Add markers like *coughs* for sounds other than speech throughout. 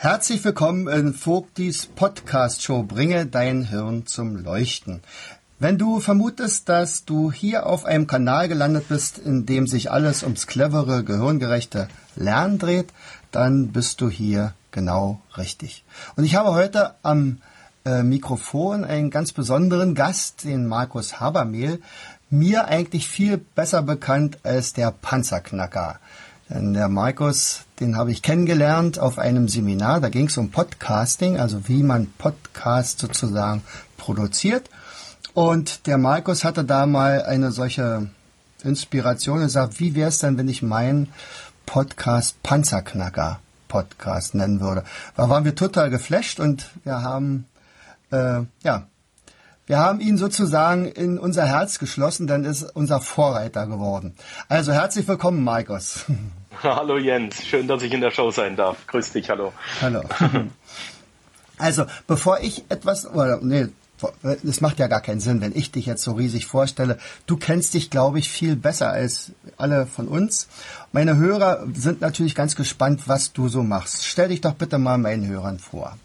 Herzlich willkommen in Vogtis Podcast Show Bringe dein Hirn zum Leuchten. Wenn du vermutest, dass du hier auf einem Kanal gelandet bist, in dem sich alles ums clevere, gehirngerechte Lernen dreht, dann bist du hier genau richtig. Und ich habe heute am äh, Mikrofon einen ganz besonderen Gast, den Markus Habermehl, mir eigentlich viel besser bekannt als der Panzerknacker. Denn der Markus, den habe ich kennengelernt auf einem Seminar. Da ging es um Podcasting, also wie man Podcast sozusagen produziert. Und der Markus hatte da mal eine solche Inspiration und gesagt, wie wäre es denn, wenn ich meinen Podcast Panzerknacker Podcast nennen würde. Da waren wir total geflasht und wir haben, äh, ja, wir haben ihn sozusagen in unser Herz geschlossen, dann ist unser Vorreiter geworden. Also herzlich willkommen, Markus. *laughs* *laughs* Hallo Jens, schön, dass ich in der Show sein darf. Grüß dich, hallo. Hallo. *laughs* Also, bevor ich etwas, oder, nee, es macht ja gar keinen Sinn, wenn ich dich jetzt so riesig vorstelle. Du kennst dich, glaube ich, viel besser als alle von uns. Meine Hörer sind natürlich ganz gespannt, was du so machst. Stell dich doch bitte mal meinen Hörern vor.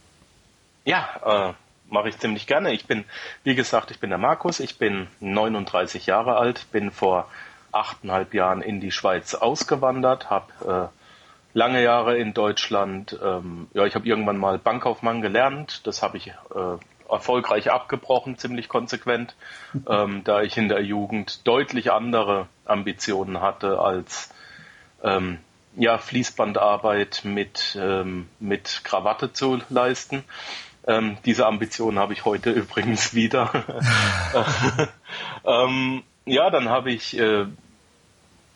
Ja, äh, mache ich ziemlich gerne. Ich bin, wie gesagt, ich bin der Markus. Ich bin 39 Jahre alt, bin vor achteinhalb Jahren in die Schweiz ausgewandert, habe äh, lange Jahre in Deutschland, ähm, ja, ich habe irgendwann mal Bankkaufmann gelernt, das habe ich äh, erfolgreich abgebrochen, ziemlich konsequent, *laughs* ähm, da ich in der Jugend deutlich andere Ambitionen hatte als ähm, ja, Fließbandarbeit mit, ähm, mit Krawatte zu leisten. Ähm, diese Ambition habe ich heute *laughs* übrigens wieder. *laughs* ähm, ja, dann habe ich, äh,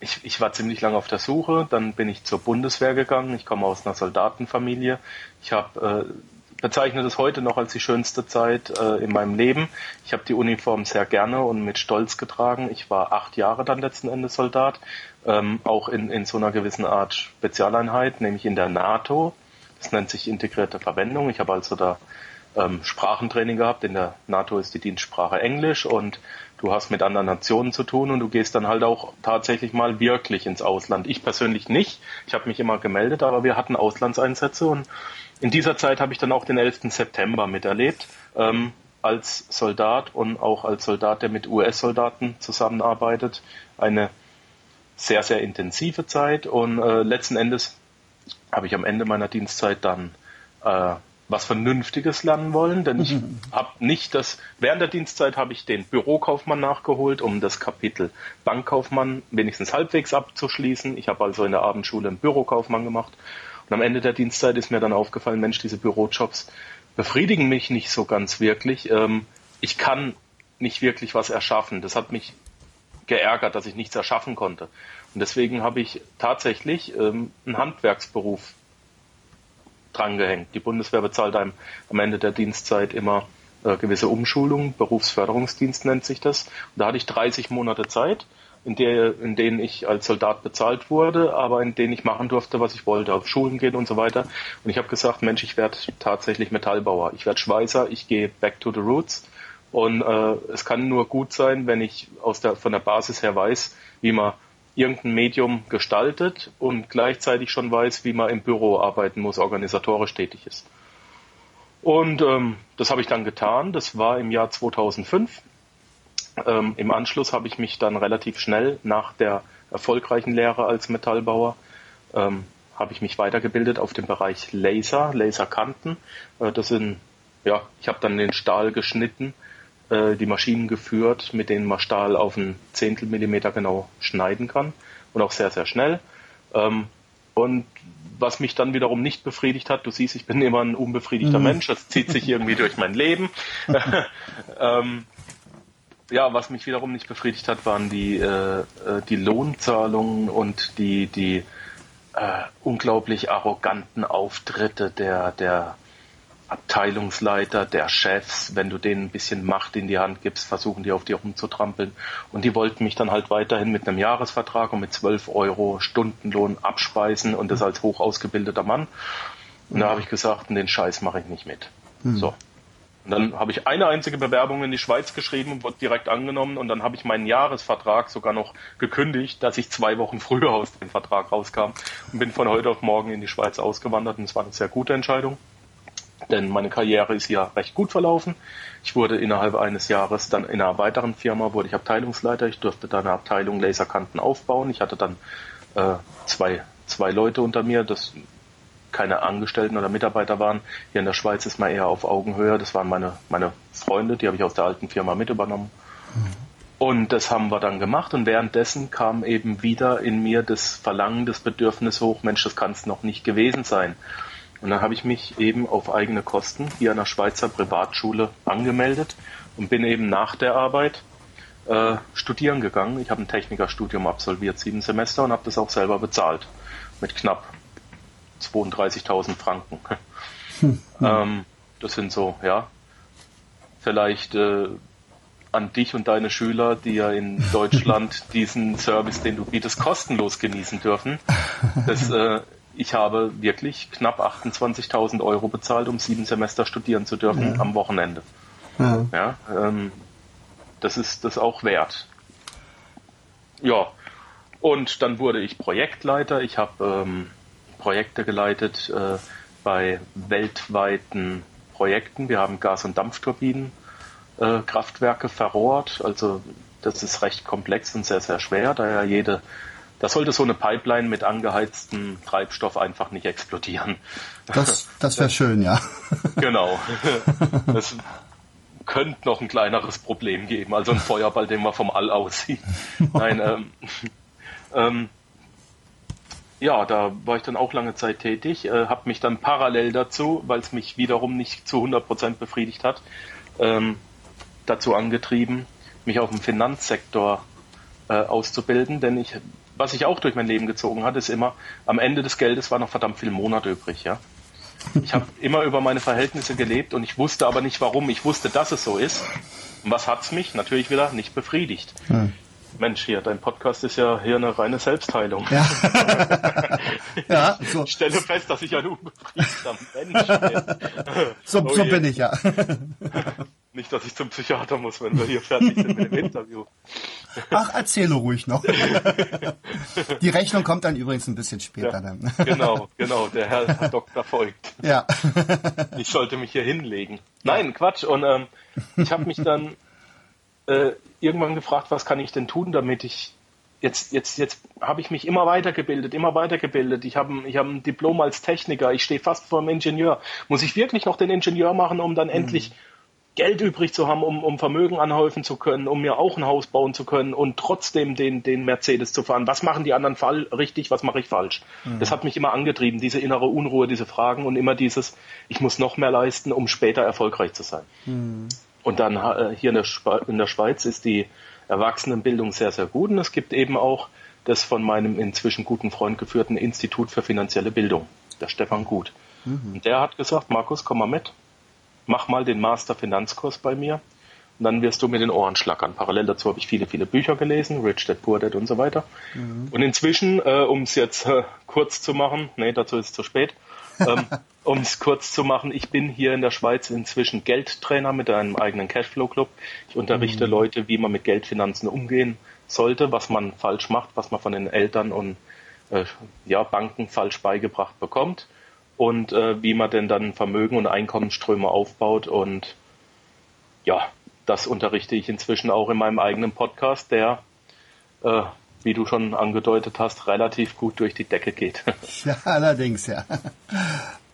ich, ich war ziemlich lange auf der Suche, dann bin ich zur Bundeswehr gegangen. Ich komme aus einer Soldatenfamilie. Ich habe äh, bezeichne das heute noch als die schönste Zeit äh, in meinem Leben. Ich habe die Uniform sehr gerne und mit Stolz getragen. Ich war acht Jahre dann letzten Endes Soldat, ähm, auch in, in so einer gewissen Art Spezialeinheit, nämlich in der NATO. Das nennt sich integrierte Verwendung. Ich habe also da ähm, Sprachentraining gehabt. In der NATO ist die Dienstsprache Englisch und du hast mit anderen Nationen zu tun und du gehst dann halt auch tatsächlich mal wirklich ins Ausland. Ich persönlich nicht. Ich habe mich immer gemeldet, aber wir hatten Auslandseinsätze und in dieser Zeit habe ich dann auch den 11. September miterlebt, ähm, als Soldat und auch als Soldat, der mit US-Soldaten zusammenarbeitet. Eine sehr, sehr intensive Zeit und äh, letzten Endes habe ich am Ende meiner Dienstzeit dann äh, was Vernünftiges lernen wollen, denn ich mhm. habe nicht das, während der Dienstzeit habe ich den Bürokaufmann nachgeholt, um das Kapitel Bankkaufmann wenigstens halbwegs abzuschließen. Ich habe also in der Abendschule einen Bürokaufmann gemacht und am Ende der Dienstzeit ist mir dann aufgefallen, Mensch, diese Bürojobs befriedigen mich nicht so ganz wirklich. Ähm, ich kann nicht wirklich was erschaffen. Das hat mich geärgert, dass ich nichts erschaffen konnte. Und deswegen habe ich tatsächlich ähm, einen Handwerksberuf drangehängt. Die Bundeswehr bezahlt einem am Ende der Dienstzeit immer äh, gewisse Umschulungen, Berufsförderungsdienst nennt sich das. Und da hatte ich 30 Monate Zeit in, der, in denen ich als Soldat bezahlt wurde, aber in denen ich machen durfte, was ich wollte, auf Schulen gehen und so weiter. Und ich habe gesagt, Mensch, ich werde tatsächlich Metallbauer, ich werde Schweißer, ich gehe back to the roots. Und äh, es kann nur gut sein, wenn ich aus der, von der Basis her weiß, wie man irgendein Medium gestaltet und gleichzeitig schon weiß, wie man im Büro arbeiten muss, organisatorisch tätig ist. Und ähm, das habe ich dann getan. Das war im Jahr 2005. Ähm, Im Anschluss habe ich mich dann relativ schnell nach der erfolgreichen Lehre als Metallbauer ähm, habe ich mich weitergebildet auf dem Bereich Laser, Laserkanten. Äh, das sind, ja, ich habe dann den Stahl geschnitten, äh, die Maschinen geführt, mit denen man Stahl auf ein Zehntel Millimeter genau schneiden kann und auch sehr, sehr schnell. Ähm, und was mich dann wiederum nicht befriedigt hat, du siehst, ich bin immer ein unbefriedigter mhm. Mensch, das zieht sich irgendwie durch mein Leben. *laughs* ähm, ja, was mich wiederum nicht befriedigt hat, waren die, äh, äh, die Lohnzahlungen und die, die, äh, unglaublich arroganten Auftritte der, der Abteilungsleiter, der Chefs, wenn du denen ein bisschen Macht in die Hand gibst, versuchen die auf dir rumzutrampeln. Und die wollten mich dann halt weiterhin mit einem Jahresvertrag und mit 12 Euro Stundenlohn abspeisen und das als hoch ausgebildeter Mann. Und da habe ich gesagt, den Scheiß mache ich nicht mit. Hm. So. Und dann habe ich eine einzige Bewerbung in die Schweiz geschrieben und wurde direkt angenommen und dann habe ich meinen Jahresvertrag sogar noch gekündigt, dass ich zwei Wochen früher aus dem Vertrag rauskam und bin von heute auf morgen in die Schweiz ausgewandert und es war eine sehr gute Entscheidung denn meine Karriere ist hier recht gut verlaufen. Ich wurde innerhalb eines Jahres dann in einer weiteren Firma wurde ich Abteilungsleiter. Ich durfte da eine Abteilung Laserkanten aufbauen. Ich hatte dann äh, zwei, zwei Leute unter mir, das keine Angestellten oder Mitarbeiter waren. Hier in der Schweiz ist man eher auf Augenhöhe. Das waren meine, meine Freunde, die habe ich aus der alten Firma mit übernommen. Mhm. Und das haben wir dann gemacht und währenddessen kam eben wieder in mir das Verlangen, das Bedürfnis hoch, Mensch, das kann es noch nicht gewesen sein. Und dann habe ich mich eben auf eigene Kosten hier an der Schweizer Privatschule angemeldet und bin eben nach der Arbeit äh, studieren gegangen. Ich habe ein Technikerstudium absolviert, sieben Semester und habe das auch selber bezahlt mit knapp 32.000 Franken. Hm. ähm, das sind so, ja, vielleicht äh, an dich und deine Schüler, die ja in *laughs* Deutschland diesen Service, den du bietest, kostenlos genießen dürfen. Das äh, ich habe wirklich knapp 28.000 Euro bezahlt, um sieben Semester studieren zu dürfen ja. am Wochenende. Ja, ja ähm, das ist das auch wert. Ja, und dann wurde ich Projektleiter. Ich habe ähm, Projekte geleitet äh, bei weltweiten Projekten. Wir haben Gas- und Dampfturbinen. Äh, Kraftwerke verrohrt. Also das ist recht komplex und sehr, sehr schwer, da ja jede da sollte so eine Pipeline mit angeheiztem Treibstoff einfach nicht explodieren. Das, das wäre *laughs* schön, ja. Genau. *laughs* Es könnte noch ein kleineres Problem geben, also ein Feuerball, den man vom All aussieht. Nein, ähm, *laughs* ähm, ja, da war ich dann auch lange Zeit tätig, äh, habe mich dann parallel dazu, weil es mich wiederum nicht zu 100% befriedigt hat, ähm, dazu angetrieben, mich auf dem Finanzsektor äh, auszubilden, denn ich was ich auch durch mein Leben gezogen hat, ist immer, am Ende des Geldes war noch verdammt viel Monat übrig, ja. Ich habe *laughs* immer über meine Verhältnisse gelebt und ich wusste aber nicht warum. Ich wusste, dass es so ist. Und was hat's mich? Natürlich wieder nicht befriedigt. Hm. Mensch, hier, dein Podcast ist ja hier eine reine Selbstheilung. Ja. *laughs* ja so. Ich stelle fest, dass ich ein unbefriedigter Mensch bin. *laughs* So, oh so bin ich ja. Nicht, dass ich zum Psychiater muss, wenn wir hier fertig sind mit dem *laughs* Interview. Ach, erzähle ruhig noch. *laughs* Die Rechnung kommt dann übrigens ein bisschen später ja, dann. Genau, genau, der Herr Doktor folgt. Ja. *laughs* Ich sollte mich hier hinlegen. Nein, Quatsch. Und ähm, ich habe mich dann äh, irgendwann gefragt, was kann ich denn tun, damit ich jetzt, jetzt, jetzt habe ich mich immer weitergebildet, immer weitergebildet. Ich habe ich hab ein Diplom als Techniker, ich stehe fast vor einem Ingenieur. Muss ich wirklich noch den Ingenieur machen, um dann mhm. endlich Geld übrig zu haben, um, um Vermögen anhäufen zu können, um mir auch ein Haus bauen zu können und trotzdem den, den Mercedes zu fahren. Was machen die anderen Fall richtig, was mache ich falsch? Mhm. Das hat mich immer angetrieben, diese innere Unruhe, diese Fragen und immer dieses, ich muss noch mehr leisten, um später erfolgreich zu sein. Mhm. Und dann äh, hier in der, in der Schweiz ist die Erwachsenenbildung sehr, sehr gut und es gibt eben auch das von meinem inzwischen guten Freund geführten Institut für finanzielle Bildung, der Stefan Gut. Mhm. Und der hat gesagt, Markus, komm mal mit mach mal den Master Finanzkurs bei mir und dann wirst du mit den Ohren schlackern. Parallel dazu habe ich viele, viele Bücher gelesen, Rich Dad, Poor Dad und so weiter. Mhm. Und inzwischen, äh, um es jetzt äh, kurz zu machen, nee, dazu ist es zu spät, ähm, *laughs* um es kurz zu machen, ich bin hier in der Schweiz inzwischen Geldtrainer mit einem eigenen Cashflow-Club. Ich unterrichte mhm. Leute, wie man mit Geldfinanzen umgehen sollte, was man falsch macht, was man von den Eltern und äh, ja, Banken falsch beigebracht bekommt und äh, wie man denn dann Vermögen und Einkommensströme aufbaut. Und ja, das unterrichte ich inzwischen auch in meinem eigenen Podcast, der, äh, wie du schon angedeutet hast, relativ gut durch die Decke geht. *laughs* Ja, allerdings, ja.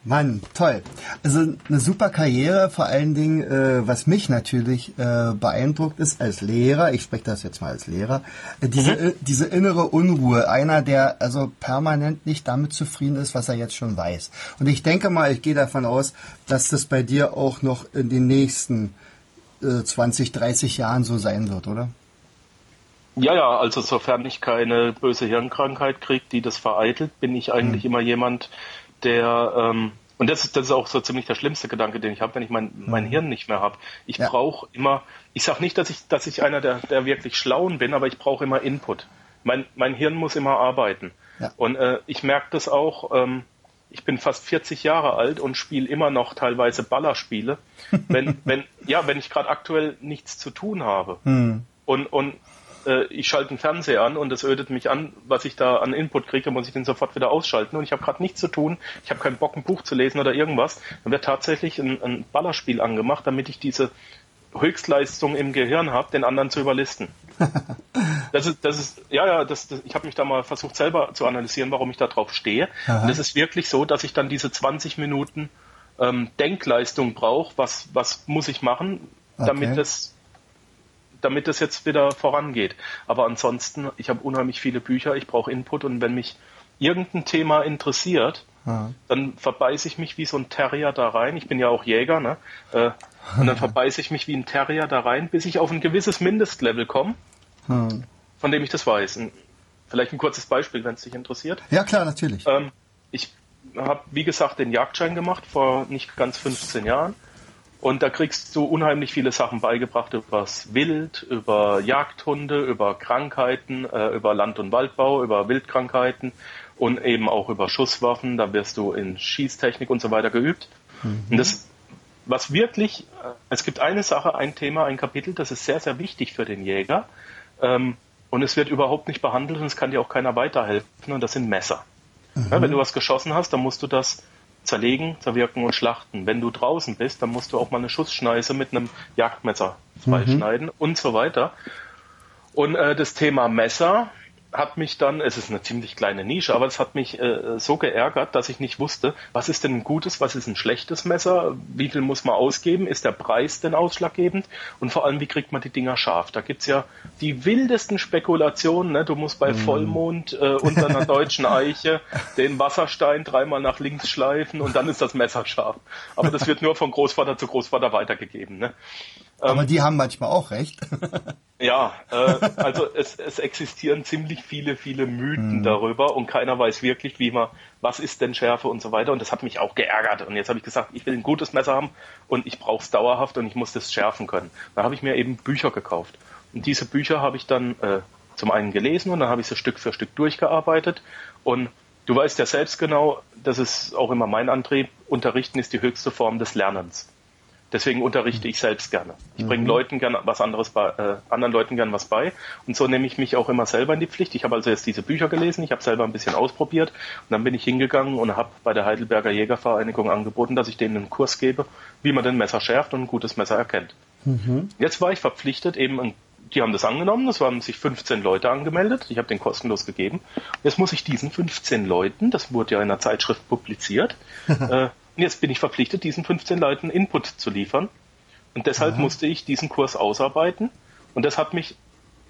Mann, toll. Also eine super Karriere, vor allen Dingen, äh, was mich natürlich äh, beeindruckt ist als Lehrer, ich spreche das jetzt mal als Lehrer, äh, diese, mhm. Äh, diese innere Unruhe, einer, der also permanent nicht damit zufrieden ist, was er jetzt schon weiß. Und ich denke mal, ich gehe davon aus, dass das bei dir auch noch in den nächsten äh, 20, 30 Jahren so sein wird, oder? Ja, ja, also sofern ich keine böse Hirnkrankheit kriege, die das vereitelt, bin ich eigentlich mhm. immer jemand, der ähm, und das ist, das ist auch so ziemlich der schlimmste Gedanke, den ich habe, wenn ich mein, mein mhm. Hirn nicht mehr habe. Ich ja. brauche immer, ich sage nicht, dass ich, dass ich einer der, der wirklich Schlauen bin, aber ich brauche immer Input. Mein, mein Hirn muss immer arbeiten. Ja. Und äh, ich merke das auch, ähm, ich bin fast 40 Jahre alt und spiele immer noch teilweise Ballerspiele, *laughs* wenn, wenn, ja, wenn ich gerade aktuell nichts zu tun habe. Hm. Und, und äh, ich schalte den Fernseher an und es ödet mich an, was ich da an Input kriege, muss ich den sofort wieder ausschalten und ich habe gerade nichts zu tun, ich habe keinen Bock, ein Buch zu lesen oder irgendwas, dann wird tatsächlich ein, ein Ballerspiel angemacht, damit ich diese Höchstleistung im Gehirn habe, den anderen zu überlisten. *laughs* Das ist, das ist, ja, ja, das, das ich habe mich da mal versucht selber zu analysieren, warum ich da drauf stehe. Aha. Und es ist wirklich so, dass ich dann diese 20 Minuten ähm, Denkleistung brauche. Was, was muss ich machen, okay. damit das, damit das jetzt wieder vorangeht. Aber ansonsten, ich habe unheimlich viele Bücher, ich brauche Input und wenn mich irgendein Thema interessiert, Aha. dann verbeiße ich mich wie so ein Terrier da rein. Ich bin ja auch Jäger, ne? Äh, und dann *laughs* verbeiße ich mich wie ein Terrier da rein, bis ich auf ein gewisses Mindestlevel komme, hm. von dem ich das weiß. Und vielleicht ein kurzes Beispiel, wenn es dich interessiert. Ja, klar, natürlich. Ähm, ich habe, wie gesagt, den Jagdschein gemacht vor nicht ganz 15 Jahren. Und da kriegst du unheimlich viele Sachen beigebracht über das Wild, über Jagdhunde, über Krankheiten, äh, über Land- und Waldbau, über Wildkrankheiten und eben auch über Schusswaffen. Da wirst du in Schießtechnik und so weiter geübt. Mhm. Und das was wirklich, äh, es gibt eine Sache, ein Thema, ein Kapitel, das ist sehr, sehr wichtig für den Jäger. Ähm, und es wird überhaupt nicht behandelt und es kann dir auch keiner weiterhelfen und das sind Messer. Mhm. Ja, wenn du was geschossen hast, dann musst du das zerlegen, zerwirken und schlachten. Wenn du draußen bist, dann musst du auch mal eine Schussschneise mit einem Jagdmesser freischneiden mhm. und so weiter. Und äh, das Thema Messer, hat mich dann, es ist eine ziemlich kleine Nische, aber es hat mich äh, so geärgert, dass ich nicht wusste, was ist denn ein gutes, was ist ein schlechtes Messer, wie viel muss man ausgeben, ist der Preis denn ausschlaggebend und vor allem, wie kriegt man die Dinger scharf? Da gibt's ja die wildesten Spekulationen, ne? du musst bei mm. Vollmond äh, unter einer deutschen Eiche *laughs* den Wasserstein dreimal nach links schleifen und dann ist das Messer scharf. Aber das wird nur von Großvater zu Großvater weitergegeben. Ne? Aber ähm, die haben manchmal auch recht. *laughs* ja, äh, also es, es existieren ziemlich viele, viele Mythen mhm. darüber und keiner weiß wirklich, wie man, was ist denn Schärfe und so weiter. Und das hat mich auch geärgert. Und jetzt habe ich gesagt, ich will ein gutes Messer haben und ich brauche es dauerhaft und ich muss das schärfen können. Da habe ich mir eben Bücher gekauft. Und diese Bücher habe ich dann äh, zum einen gelesen und dann habe ich sie Stück für Stück durchgearbeitet. Und du weißt ja selbst genau, das ist auch immer mein Antrieb, Unterrichten ist die höchste Form des Lernens. Deswegen unterrichte ich selbst gerne. Ich bringe mhm. Leuten gerne was anderes bei, äh, anderen Leuten gerne was bei. Und so nehme ich mich auch immer selber in die Pflicht. Ich habe also jetzt diese Bücher gelesen, ich habe selber ein bisschen ausprobiert und dann bin ich hingegangen und habe bei der Heidelberger Jägervereinigung angeboten, dass ich denen einen Kurs gebe, wie man den Messer schärft und ein gutes Messer erkennt. Mhm. Jetzt war ich verpflichtet, eben ein die haben das angenommen, es haben sich 15 Leute angemeldet, ich habe den kostenlos gegeben. Jetzt muss ich diesen 15 Leuten, das wurde ja in einer Zeitschrift publiziert, *laughs* äh, und jetzt bin ich verpflichtet, diesen 15 Leuten Input zu liefern. Und deshalb Aha. musste ich diesen Kurs ausarbeiten. Und das hat mich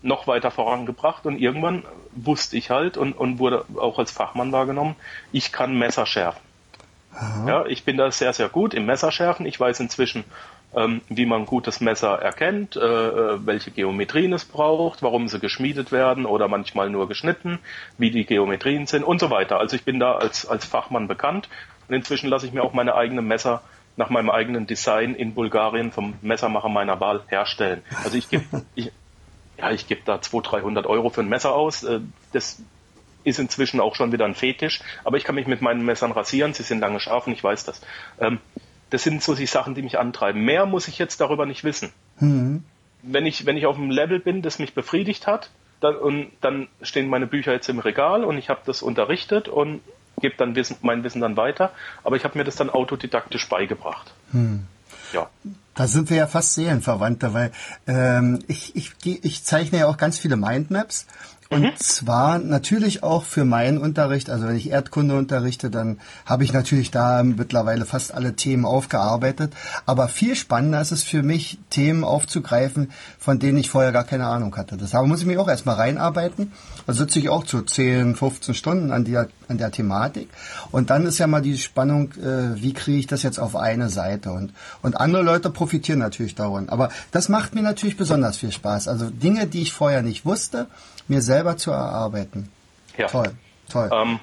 noch weiter vorangebracht. Und irgendwann wusste ich halt und, und wurde auch als Fachmann wahrgenommen, ich kann Messer schärfen. Aha. Ja, ich bin da sehr, sehr gut im Messerschärfen. Ich weiß inzwischen, ähm, wie man ein gutes Messer erkennt, äh, äh, welche Geometrien es braucht, warum sie geschmiedet werden oder manchmal nur geschnitten, wie die Geometrien sind und so weiter. Also ich bin da als, als Fachmann bekannt und inzwischen lasse ich mir auch meine eigenen Messer nach meinem eigenen Design in Bulgarien vom Messermacher meiner Wahl herstellen. Also ich gebe *laughs* ich, ja, ich gebe da 200, 300 Euro für ein Messer aus. Äh, das ist inzwischen auch schon wieder ein Fetisch, aber ich kann mich mit meinen Messern rasieren, sie sind lange scharf und ich weiß das. Ähm, das sind so die Sachen, die mich antreiben. Mehr muss ich jetzt darüber nicht wissen. Mhm. Wenn ich, wenn ich auf einem Level bin, das mich befriedigt hat, dann, und dann stehen meine Bücher jetzt im Regal und ich habe das unterrichtet und gebe dann Wissen, mein Wissen dann weiter, aber ich habe mir das dann autodidaktisch beigebracht. Hm. Ja. Da sind wir ja fast Seelenverwandte, weil ähm, ich, ich, ich zeichne ja auch ganz viele Mindmaps und mhm. zwar natürlich auch für meinen Unterricht, also wenn ich Erdkunde unterrichte, dann habe ich natürlich da mittlerweile fast alle Themen aufgearbeitet. Aber viel spannender ist es für mich, Themen aufzugreifen, von denen ich vorher gar keine Ahnung hatte. Das muss ich mich auch erstmal reinarbeiten. Da sitze ich auch zu 10, 15 Stunden an der, an der Thematik. Und dann ist ja mal die Spannung, äh, wie kriege ich das jetzt auf eine Seite? Und, und andere Leute profitieren natürlich davon. Aber das macht mir natürlich besonders viel Spaß. Also Dinge, die ich vorher nicht wusste, mir selber zu erarbeiten. Ja. Toll, toll. Ähm,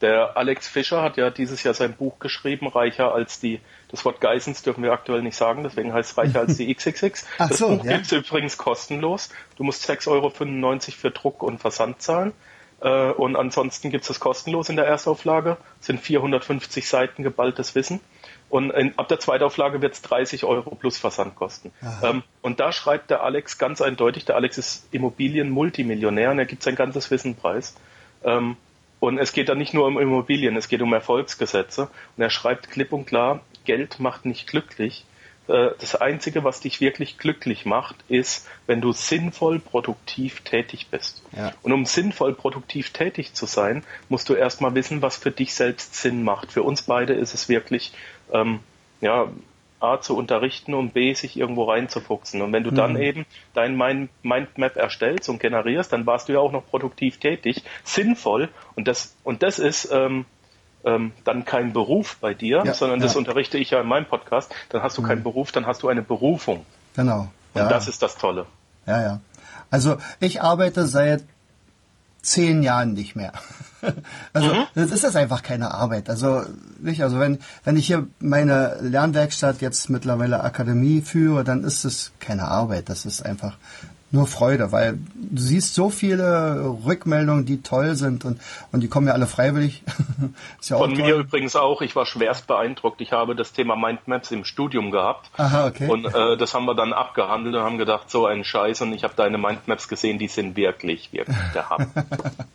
der Alex Fischer hat ja dieses Jahr sein Buch geschrieben, reicher als die, das Wort Geissens dürfen wir aktuell nicht sagen, deswegen heißt es reicher als die *laughs* XXX. Ach das so, Buch ja. gibt es übrigens kostenlos. Du musst 6,95 Euro für Druck und Versand zahlen. Äh, und ansonsten gibt es es kostenlos in der Erstauflage. Das sind 450 Seiten geballtes Wissen. Und in, ab der Zweitauflage wird es 30 Euro plus Versand kosten. Ähm, und da schreibt der Alex ganz eindeutig, der Alex ist Immobilien-Multimillionär und er gibt sein ganzes Wissen preis. Ähm, und es geht da nicht nur um Immobilien, es geht um Erfolgsgesetze. Und er schreibt klipp und klar, Geld macht nicht glücklich. Äh, das Einzige, was dich wirklich glücklich macht, ist, wenn du sinnvoll produktiv tätig bist. Ja. Und um sinnvoll produktiv tätig zu sein, musst du erstmal wissen, was für dich selbst Sinn macht. Für uns beide ist es wirklich, ähm, ja, A zu unterrichten und B sich irgendwo reinzufuchsen. Und wenn du mhm. dann eben dein Mindmap erstellst und generierst, dann warst du ja auch noch produktiv tätig, sinnvoll und das und das ist ähm, ähm, dann kein Beruf bei dir, ja, sondern das unterrichte ich ja in meinem Podcast. Dann hast du mhm. keinen Beruf, dann hast du eine Berufung. Genau. Und ja. das ist das Tolle. Ja, ja. Also ich arbeite seit zehn Jahren nicht mehr. *laughs* Also mhm. das ist das einfach keine Arbeit. Also nicht, also wenn wenn ich hier meine Lernwerkstatt jetzt mittlerweile Akademie führe, dann ist es keine Arbeit. Das ist einfach nur Freude, weil du siehst so viele Rückmeldungen, die toll sind und, und die kommen ja alle freiwillig. *laughs* ja Von mir übrigens auch. Ich war schwerst beeindruckt. Ich habe das Thema Mindmaps im Studium gehabt. Aha, okay. Und äh, das haben wir dann abgehandelt und haben gedacht, so ein Scheiß. Und ich habe deine Mindmaps gesehen, die sind wirklich, wirklich der Hammer. *laughs*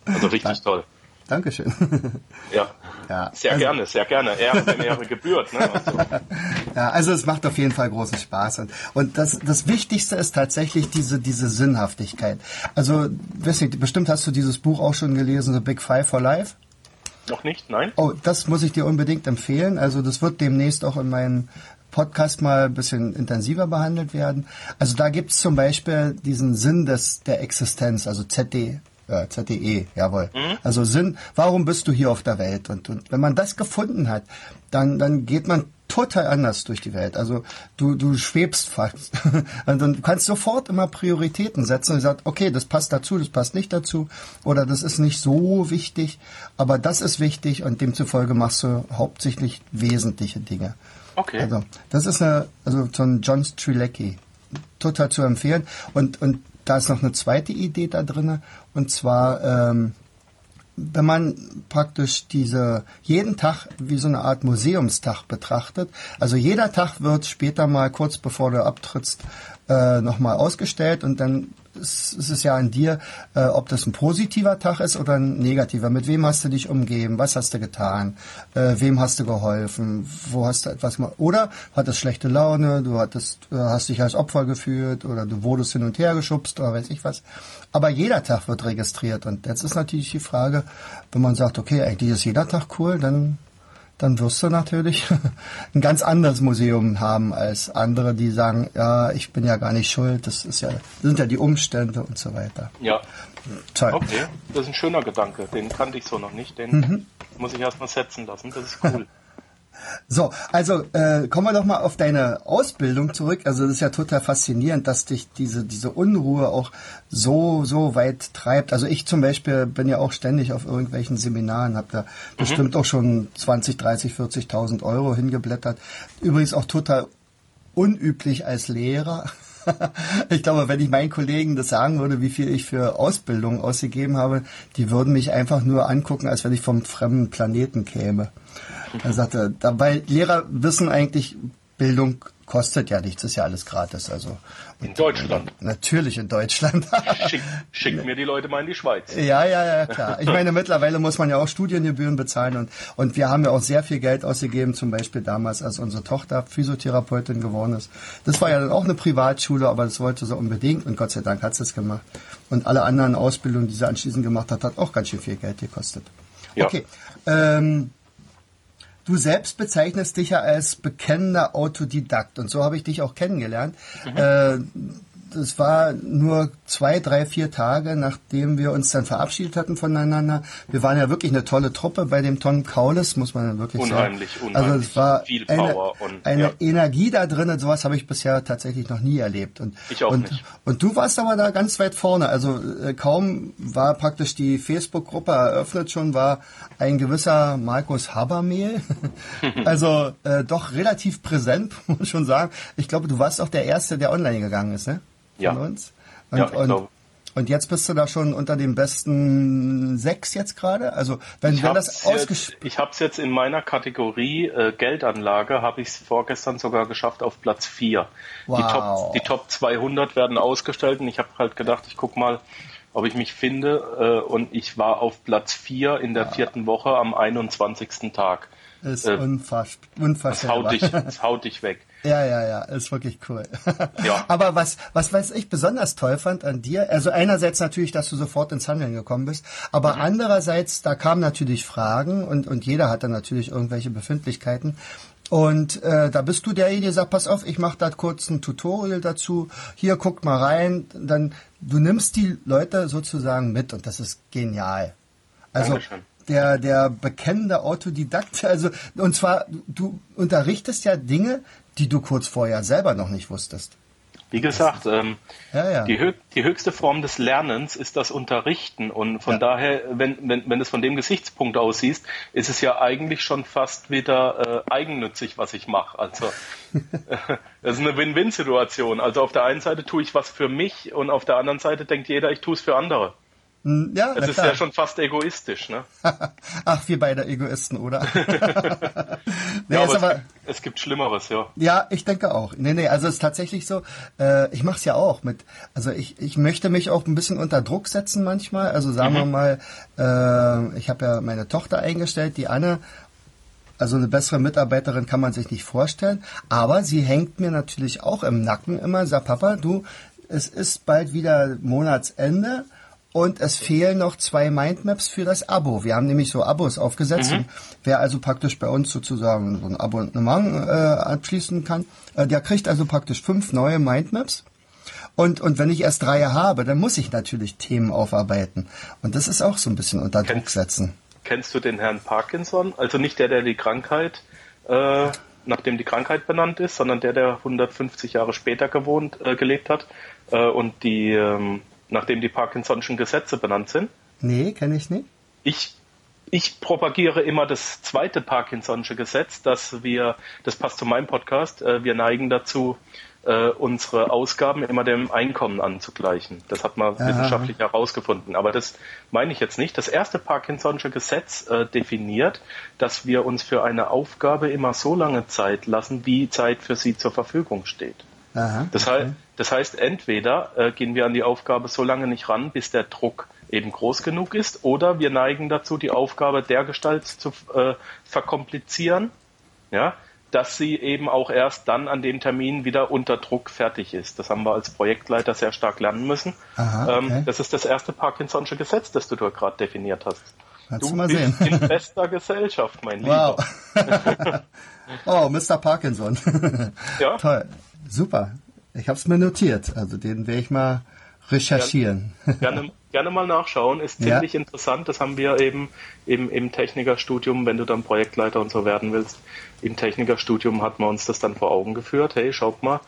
Also richtig toll. Dankeschön. *laughs* Ja, ja sehr also, gerne, sehr gerne. Ehre, wenn *laughs* Ehre gebührt. Ne? Also. Ja, also es macht auf jeden Fall großen Spaß. Und, und das, das Wichtigste ist tatsächlich diese, diese Sinnhaftigkeit. Also, weiß nicht, bestimmt hast du dieses Buch auch schon gelesen, The Big Five for Life? Noch nicht, nein. Oh, das muss ich dir unbedingt empfehlen. Also das wird demnächst auch in meinem Podcast mal ein bisschen intensiver behandelt werden. Also da gibt es zum Beispiel diesen Sinn des, der Existenz, also ZD, äh, ZDE, jawohl. Mhm. Also Sinn, warum bist du hier auf der Welt? Und, und wenn man das gefunden hat, dann, dann geht man total anders durch die Welt. Also du, du schwebst fast. *laughs* und dann kannst sofort immer Prioritäten setzen und sagst, okay, das passt dazu, das passt nicht dazu oder das ist nicht so wichtig, aber das ist wichtig und demzufolge machst du hauptsächlich wesentliche Dinge. Okay. Also das ist eine, also von John Strilecki total zu empfehlen und und da ist noch eine zweite Idee da drin, und zwar, ähm, wenn man praktisch diese jeden Tag wie so eine Art Museumstag betrachtet, also jeder Tag wird später mal kurz bevor du abtrittst äh, nochmal ausgestellt und dann es ist ja an dir, äh, ob das ein positiver Tag ist oder ein negativer. Mit wem hast du dich umgeben? Was hast du getan? Äh, wem hast du geholfen? Wo hast du etwas mal? Oder hattest schlechte Laune? Du hattest, äh, hast dich als Opfer gefühlt oder du wurdest hin und her geschubst oder weiß ich was. Aber jeder Tag wird registriert und jetzt ist natürlich die Frage, wenn man sagt, okay, eigentlich ist jeder Tag cool, dann dann wirst du natürlich *laughs* ein ganz anderes Museum haben als andere, die sagen, ja, ich bin ja gar nicht schuld, das ist ja, das sind ja die Umstände und so weiter. Ja. Toll. Okay, das ist ein schöner Gedanke, den kannte ich so noch nicht, den mhm. muss ich erstmal setzen lassen, das ist cool. *laughs* So, also äh, kommen wir doch mal auf deine Ausbildung zurück. Also das ist ja total faszinierend, dass dich diese diese Unruhe auch so so weit treibt. Also ich zum Beispiel bin ja auch ständig auf irgendwelchen Seminaren, habe da mhm. bestimmt auch schon 20, 30, 40.000 Euro hingeblättert. Übrigens auch total unüblich als Lehrer. *laughs* ich glaube, wenn ich meinen Kollegen das sagen würde, wie viel ich für Ausbildung ausgegeben habe, die würden mich einfach nur angucken, als wenn ich vom fremden Planeten käme. Er sagte, dabei Lehrer wissen eigentlich, Bildung kostet ja nichts, ist ja alles gratis. Also in Deutschland. Natürlich in Deutschland. *laughs* Schick, schick mir die Leute mal in die Schweiz. Ja, ja, ja, klar. Ich meine, mittlerweile muss man ja auch Studiengebühren bezahlen und, und wir haben ja auch sehr viel Geld ausgegeben, zum Beispiel damals, als unsere Tochter Physiotherapeutin geworden ist. Das war ja dann auch eine Privatschule, aber das wollte sie unbedingt und Gott sei Dank hat sie es gemacht. Und alle anderen Ausbildungen, die sie anschließend gemacht hat, hat auch ganz schön viel Geld gekostet. Ja. Okay. Ähm, Du selbst bezeichnest dich ja als bekennender Autodidakt und so habe ich dich auch kennengelernt. Mhm. Äh, das war nur zwei, drei, vier Tage, nachdem wir uns dann verabschiedet hatten voneinander. Wir waren ja wirklich eine tolle Truppe bei dem Tom Kaulis, muss man wirklich unheimlich, sagen. Unheimlich, Also es war viel eine, Power und, eine ja. Energie da drin, sowas habe ich bisher tatsächlich noch nie erlebt. Und, Ich auch und, nicht. Und du warst aber da ganz weit vorne. Also äh, kaum war praktisch die Facebook-Gruppe eröffnet schon, war ein gewisser Markus Habermehl. *laughs* also äh, doch relativ präsent, *laughs* muss man schon sagen. Ich glaube, du warst auch der Erste, der online gegangen ist, ne? Von Ja. uns. Und, Ja, ich und, glaube. und jetzt bist du da schon unter den besten sechs jetzt gerade? Also wenn, Ich wenn das ausgespielt... ich habe es jetzt in meiner Kategorie äh, Geldanlage, habe ich es vorgestern sogar geschafft auf Platz 4. Die, Wow. Top, die Top 200 werden ausgestellt und ich habe halt gedacht, ich guck mal, ob ich mich finde äh, und ich war auf Platz 4 in der vierten Woche am 21. Tag. Ist äh, unfass, Das haut dich, *laughs* das haut dich weg. Ja, ja, ja, ist wirklich cool. *laughs* Ja. Aber was, was weiß ich besonders toll fand an dir, also einerseits natürlich, dass du sofort ins Handeln gekommen bist, aber Mhm. andererseits, da kamen natürlich Fragen und, und jeder hatte natürlich irgendwelche Befindlichkeiten. Und äh, da bist du derjenige, der sagt, pass auf, ich mache da kurz ein Tutorial dazu. Hier, guckt mal rein. Dann du nimmst die Leute sozusagen mit und das ist genial. Also Dankeschön. der, der bekennende Autodidakt, *laughs* also und zwar, du unterrichtest ja Dinge, die du kurz vorher selber noch nicht wusstest. Wie gesagt, ähm, Ja, ja. Die, hö die höchste Form des Lernens ist das Unterrichten und von Ja. daher, wenn, wenn, wenn es von dem Gesichtspunkt aus siehst, ist es ja eigentlich schon fast wieder äh, eigennützig, was ich mache. Also *laughs* *laughs* das ist eine Win-Win-Situation. Also auf der einen Seite tue ich was für mich und auf der anderen Seite denkt jeder, ich tue es für andere. Hm, Ja, Das ist klar. ja schon fast egoistisch, ne? *laughs* Ach, wir beide Egoisten, oder? nee, *laughs* Ja, aber aber, es, gibt, es gibt Schlimmeres, ja. Ja, ich denke auch. Nee, nee, also es ist tatsächlich so, äh, ich mache es ja auch mit, also ich, ich möchte mich auch ein bisschen unter Druck setzen manchmal. Also sagen wir mal, äh, ich habe ja meine Tochter eingestellt, die Anne, also eine bessere Mitarbeiterin kann man sich nicht vorstellen, aber sie hängt mir natürlich auch im Nacken immer, sagt Papa, du, es ist bald wieder Monatsende und es fehlen noch zwei Mindmaps für das Abo. Wir haben nämlich so Abos aufgesetzt. Und wer also praktisch bei uns sozusagen so ein Abonnement äh, abschließen kann, äh, der kriegt also praktisch fünf neue Mindmaps. Und, und wenn ich erst drei habe, dann muss ich natürlich Themen aufarbeiten. Und das ist auch so ein bisschen unter Druck setzen. Kennst du den Herrn Parkinson? Also nicht der, der die Krankheit, äh, nachdem die Krankheit benannt ist, sondern der, der 150 Jahre später gewohnt, äh, gelebt hat äh, und die, ähm, nachdem die Parkinson'schen Gesetze benannt sind. Nee, kenne ich nicht. Ich, ich propagiere immer das zweite Parkinson'sche Gesetz, dass wir, das passt zu meinem Podcast, äh, wir neigen dazu, äh, unsere Ausgaben immer dem Einkommen anzugleichen. Das hat man Aha. wissenschaftlich herausgefunden. Aber das meine ich jetzt nicht. Das erste Parkinson'sche Gesetz äh, definiert, dass wir uns für eine Aufgabe immer so lange Zeit lassen, wie Zeit für sie zur Verfügung steht. Aha, Das, okay. heißt, das heißt, entweder äh, gehen wir an die Aufgabe so lange nicht ran, bis der Druck eben groß genug ist, oder wir neigen dazu, die Aufgabe dergestalt zu äh, verkomplizieren, ja, dass sie eben auch erst dann an dem Termin wieder unter Druck fertig ist. Das haben wir als Projektleiter sehr stark lernen müssen. Aha, ähm, okay. das ist das erste Parkinson'sche Gesetz, das du da gerade definiert hast. Du mal bist sehen. in bester Gesellschaft, mein *laughs* Lieber. Wow. *laughs* oh, Mr. Parkinson. *laughs* Ja. Toll. Super. Ich habe es mir notiert. Also den werde ich mal recherchieren. gerne, gerne mal nachschauen, ist Ja. ziemlich interessant. Das haben wir eben im, im Technikerstudium, wenn du dann Projektleiter und so werden willst, im Technikerstudium hat man uns das dann vor Augen geführt. Hey, schaut mal,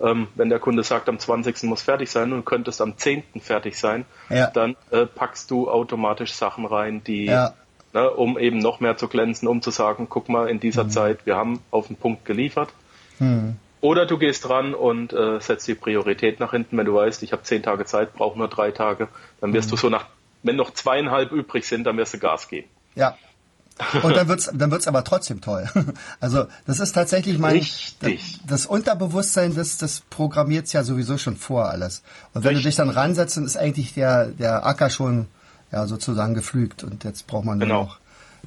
ähm, wenn der Kunde sagt, am 20. muss fertig sein und könntest am 10. fertig sein, Ja. dann äh, packst du automatisch Sachen rein, die, Ja. ne, um eben noch mehr zu glänzen, um zu sagen, guck mal, in dieser Mhm. Zeit, wir haben auf den Punkt geliefert. Hm. Oder du gehst ran und äh, setzt die Priorität nach hinten, wenn du weißt, ich habe zehn Tage Zeit, brauche nur drei Tage, dann Mhm. wirst du so nach, wenn noch zweieinhalb übrig sind, dann wirst du Gas geben. Ja. Und dann wird's, dann wird's aber trotzdem toll. *laughs* Also das ist tatsächlich mein Richtig. das Unterbewusstsein, das das programmiert's ja sowieso schon vor alles. Und wenn du Richtig. dich dann ransetzt, dann ist eigentlich der der Acker schon ja sozusagen geflügt und jetzt braucht man nur Genau. noch.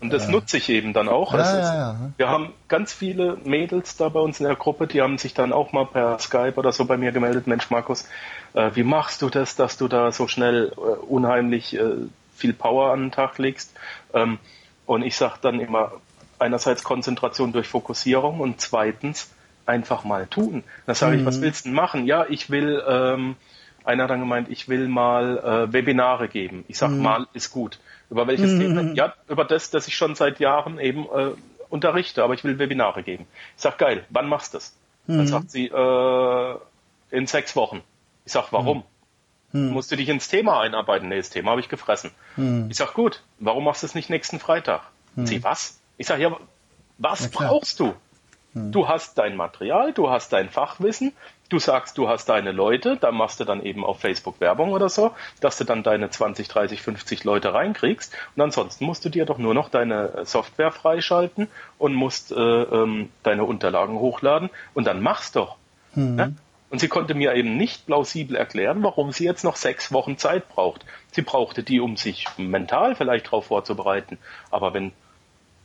Und das nutze ich eben dann auch. Ja, ja, ist, ja. Wir haben ganz viele Mädels da bei uns in der Gruppe, die haben sich dann auch mal per Skype oder so bei mir gemeldet, Mensch Markus, äh, wie machst du das, dass du da so schnell äh, unheimlich äh, viel Power an den Tag legst? Ähm, und ich sage dann immer, einerseits Konzentration durch Fokussierung und zweitens einfach mal tun. Dann sage ich, was Mhm. willst du denn machen? Ja, ich will, ähm, einer hat dann gemeint, ich will mal äh, Webinare geben. Ich sage, Mhm. mal ist gut. Über welches Thema? Ja, über das, das ich schon seit Jahren eben äh, unterrichte, aber ich will Webinare geben. Ich sage, geil, wann machst du das? Mhm. Dann sagt sie, äh, in sechs Wochen. Ich sage, warum? Mhm. Musst du dich ins Thema einarbeiten? Nee, das Thema habe ich gefressen. Mhm. Ich sag, gut, warum machst du es nicht nächsten Freitag? Sie, was? Ich sag, ja, was brauchst du? Du hast dein Material, du hast dein Fachwissen, du sagst, du hast deine Leute, da machst du dann eben auf Facebook Werbung oder so, dass du dann deine 20, 30, 50 Leute reinkriegst und ansonsten musst du dir doch nur noch deine Software freischalten und musst äh, ähm, deine Unterlagen hochladen und dann mach's doch. Ja? Und sie konnte mir eben nicht plausibel erklären, warum sie jetzt noch sechs Wochen Zeit braucht. Sie brauchte die, um sich mental vielleicht darauf vorzubereiten. Aber wenn,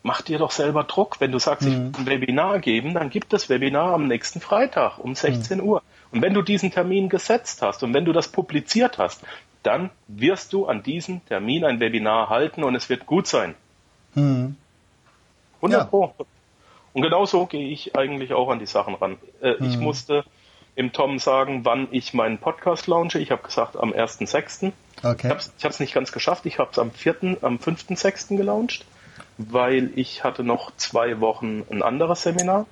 mach dir doch selber Druck. Wenn du sagst, ich will ein Webinar geben, dann gib das Webinar am nächsten Freitag um 16 Uhr. Und wenn du diesen Termin gesetzt hast und wenn du das publiziert hast, dann wirst du an diesem Termin ein Webinar halten und es wird gut sein. Mhm. 100 Ja. Pro. Und genau so gehe ich eigentlich auch an die Sachen ran. Äh, Ich musste im Tom sagen, wann ich meinen Podcast launche. Ich habe gesagt, am 1.6. Ich Okay. habe es ich nicht ganz geschafft. Ich habe es am 4., am 5.6. gelauncht, weil ich hatte noch zwei Wochen ein anderes Seminar.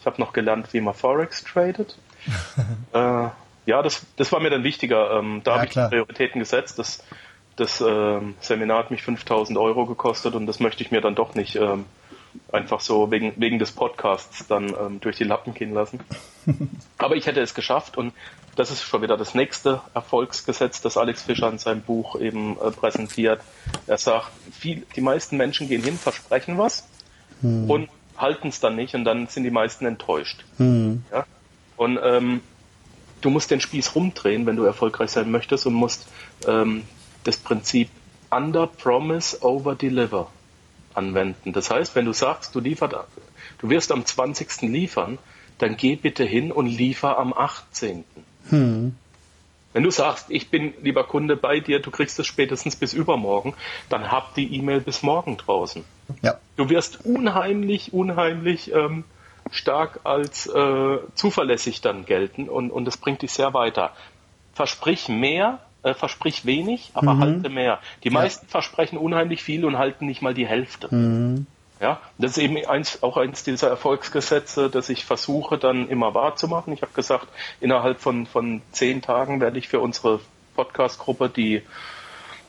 Ich habe noch gelernt, wie man Forex tradet. *laughs* äh, ja, das, das war mir dann wichtiger. Ähm, da Ja, habe ich. Prioritäten gesetzt. Das, das ähm, Seminar hat mich 5000 Euro gekostet und das möchte ich mir dann doch nicht ähm, einfach so wegen, wegen des Podcasts dann ähm, durch die Lappen gehen lassen. *laughs* Aber ich hätte es geschafft und das ist schon wieder das nächste Erfolgsgesetz, das Alex Fischer in seinem Buch eben äh, präsentiert. Er sagt, viel, die meisten Menschen gehen hin, versprechen was und halten es dann nicht und dann sind die meisten enttäuscht. Mhm. Ja? Und ähm, du musst den Spieß rumdrehen, wenn du erfolgreich sein möchtest und musst ähm, das Prinzip Under Promise Over Deliver anwenden. Das heißt, wenn du sagst, du liefert, du wirst am 20. liefern, dann geh bitte hin und liefer am 18. Mhm. Wenn du sagst, ich bin lieber Kunde bei dir, du kriegst es spätestens bis übermorgen, dann hab die E-Mail bis morgen draußen. Ja. Du wirst unheimlich, unheimlich ähm, stark als äh, zuverlässig dann gelten und, und das bringt dich sehr weiter. Versprich mehr, äh, versprich wenig, aber halte mehr. Die meisten versprechen unheimlich viel und halten nicht mal die Hälfte. Mhm. Ja, das ist eben eins, auch eins dieser Erfolgsgesetze, das ich versuche dann immer wahrzumachen. Ich habe gesagt, innerhalb von, von zehn Tagen werde ich für unsere Podcast-Gruppe die,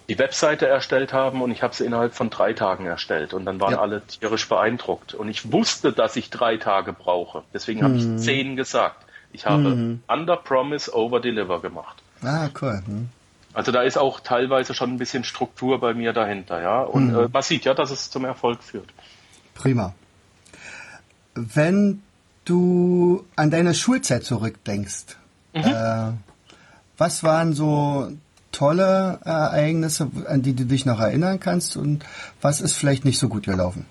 die Webseite erstellt haben und ich habe sie innerhalb von drei Tagen erstellt und dann waren Ja. alle tierisch beeindruckt. Und ich wusste, dass ich drei Tage brauche. Deswegen habe ich zehn gesagt. Ich habe Under Promise, Over Deliver gemacht. Ah, cool. Mhm. Also da ist auch teilweise schon ein bisschen Struktur bei mir dahinter, ja. Und äh, man sieht ja, dass es zum Erfolg führt. Prima. Wenn du an deine Schulzeit zurückdenkst, äh, was waren so tolle Ereignisse, an die du dich noch erinnern kannst und was ist vielleicht nicht so gut gelaufen?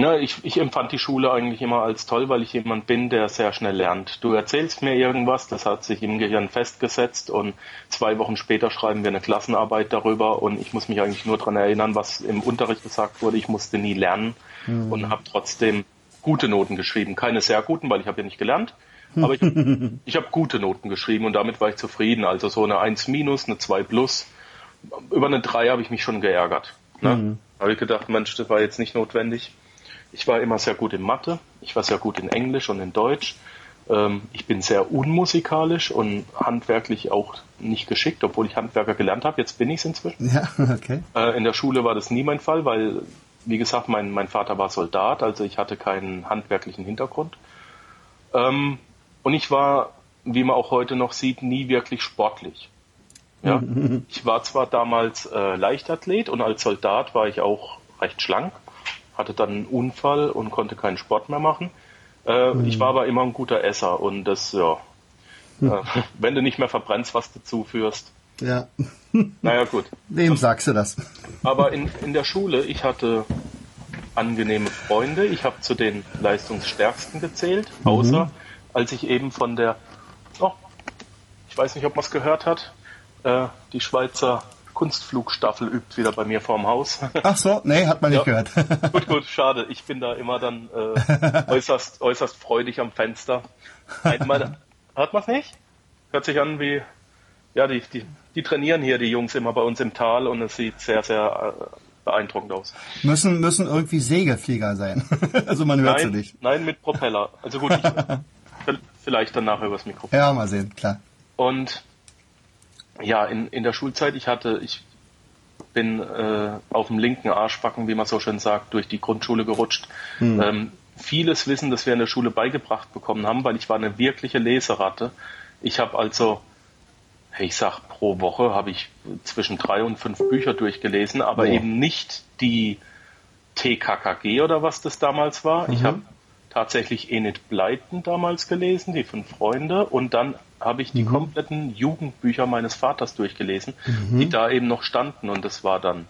Na, ich, ich empfand die Schule eigentlich immer als toll, weil ich jemand bin, der sehr schnell lernt. Du erzählst mir irgendwas, das hat sich im Gehirn festgesetzt und zwei Wochen später schreiben wir eine Klassenarbeit darüber und ich muss mich eigentlich nur daran erinnern, was im Unterricht gesagt wurde. Ich musste nie lernen und habe trotzdem gute Noten geschrieben. Keine sehr guten, weil ich habe ja nicht gelernt. Aber ich, *laughs* ich habe gute Noten geschrieben und damit war ich zufrieden. Also so eine 1 minus, eine 2 plus. Über eine 3 habe ich mich schon geärgert. Ne? Habe ich gedacht, Mensch, das war jetzt nicht notwendig. Ich war immer sehr gut in Mathe, ich war sehr gut in Englisch und in Deutsch. Ähm, ich bin sehr unmusikalisch und handwerklich auch nicht geschickt, obwohl ich Handwerker gelernt habe. Jetzt bin ich es inzwischen. Ja, *laughs* okay. Äh, in der Schule war das nie mein Fall, weil, wie gesagt, mein, mein Vater war Soldat, also ich hatte keinen handwerklichen Hintergrund. Ähm, und ich war, wie man auch heute noch sieht, nie wirklich sportlich. Ja? *laughs* Ich war zwar damals äh, Leichtathlet und als Soldat war ich auch recht schlank, hatte dann einen Unfall und konnte keinen Sport mehr machen. Äh, Ich war aber immer ein guter Esser und das, ja, äh, *laughs* wenn du nicht mehr verbrennst, was du zuführst. Ja. *laughs* Naja, gut. Wem sagst du das? Aber in, in der Schule, ich hatte angenehme Freunde. Ich habe zu den leistungsstärksten gezählt, außer als ich eben von der, oh, ich weiß nicht, ob man es gehört hat, äh, die Schweizer Kunstflugstaffel übt wieder bei mir vorm Haus. *laughs* Ach so, nee, hat man nicht Ja. gehört. *laughs* gut, gut, schade. Ich bin da immer dann äh, *laughs* äußerst, äußerst freudig am Fenster. Ein- Meine, hört man's nicht? Hört sich an wie, ja, die, die, die trainieren hier, die Jungs, immer bei uns im Tal und es sieht sehr, sehr äh, beeindruckend aus. müssen, müssen irgendwie Segelflieger sein. also man hört sie nicht. nein, mit Propeller. Also gut, ich, vielleicht dann nachher übers Mikrofon. Ja, mal sehen, klar. Und ja, in, in der Schulzeit, ich hatte, ich bin äh, auf dem linken Arschbacken, wie man so schön sagt, durch die Grundschule gerutscht. Ähm, vieles Wissen, das wir in der Schule beigebracht bekommen haben, weil ich war eine wirkliche Leseratte. Ich habe also, ich sag, pro Woche habe ich zwischen drei und fünf Bücher durchgelesen, aber Boah. eben nicht die TKKG oder was das damals war. Ich habe tatsächlich Enid Blyton damals gelesen, die fünf Freunde, und dann habe ich die kompletten Jugendbücher meines Vaters durchgelesen, die da eben noch standen. Und das war dann,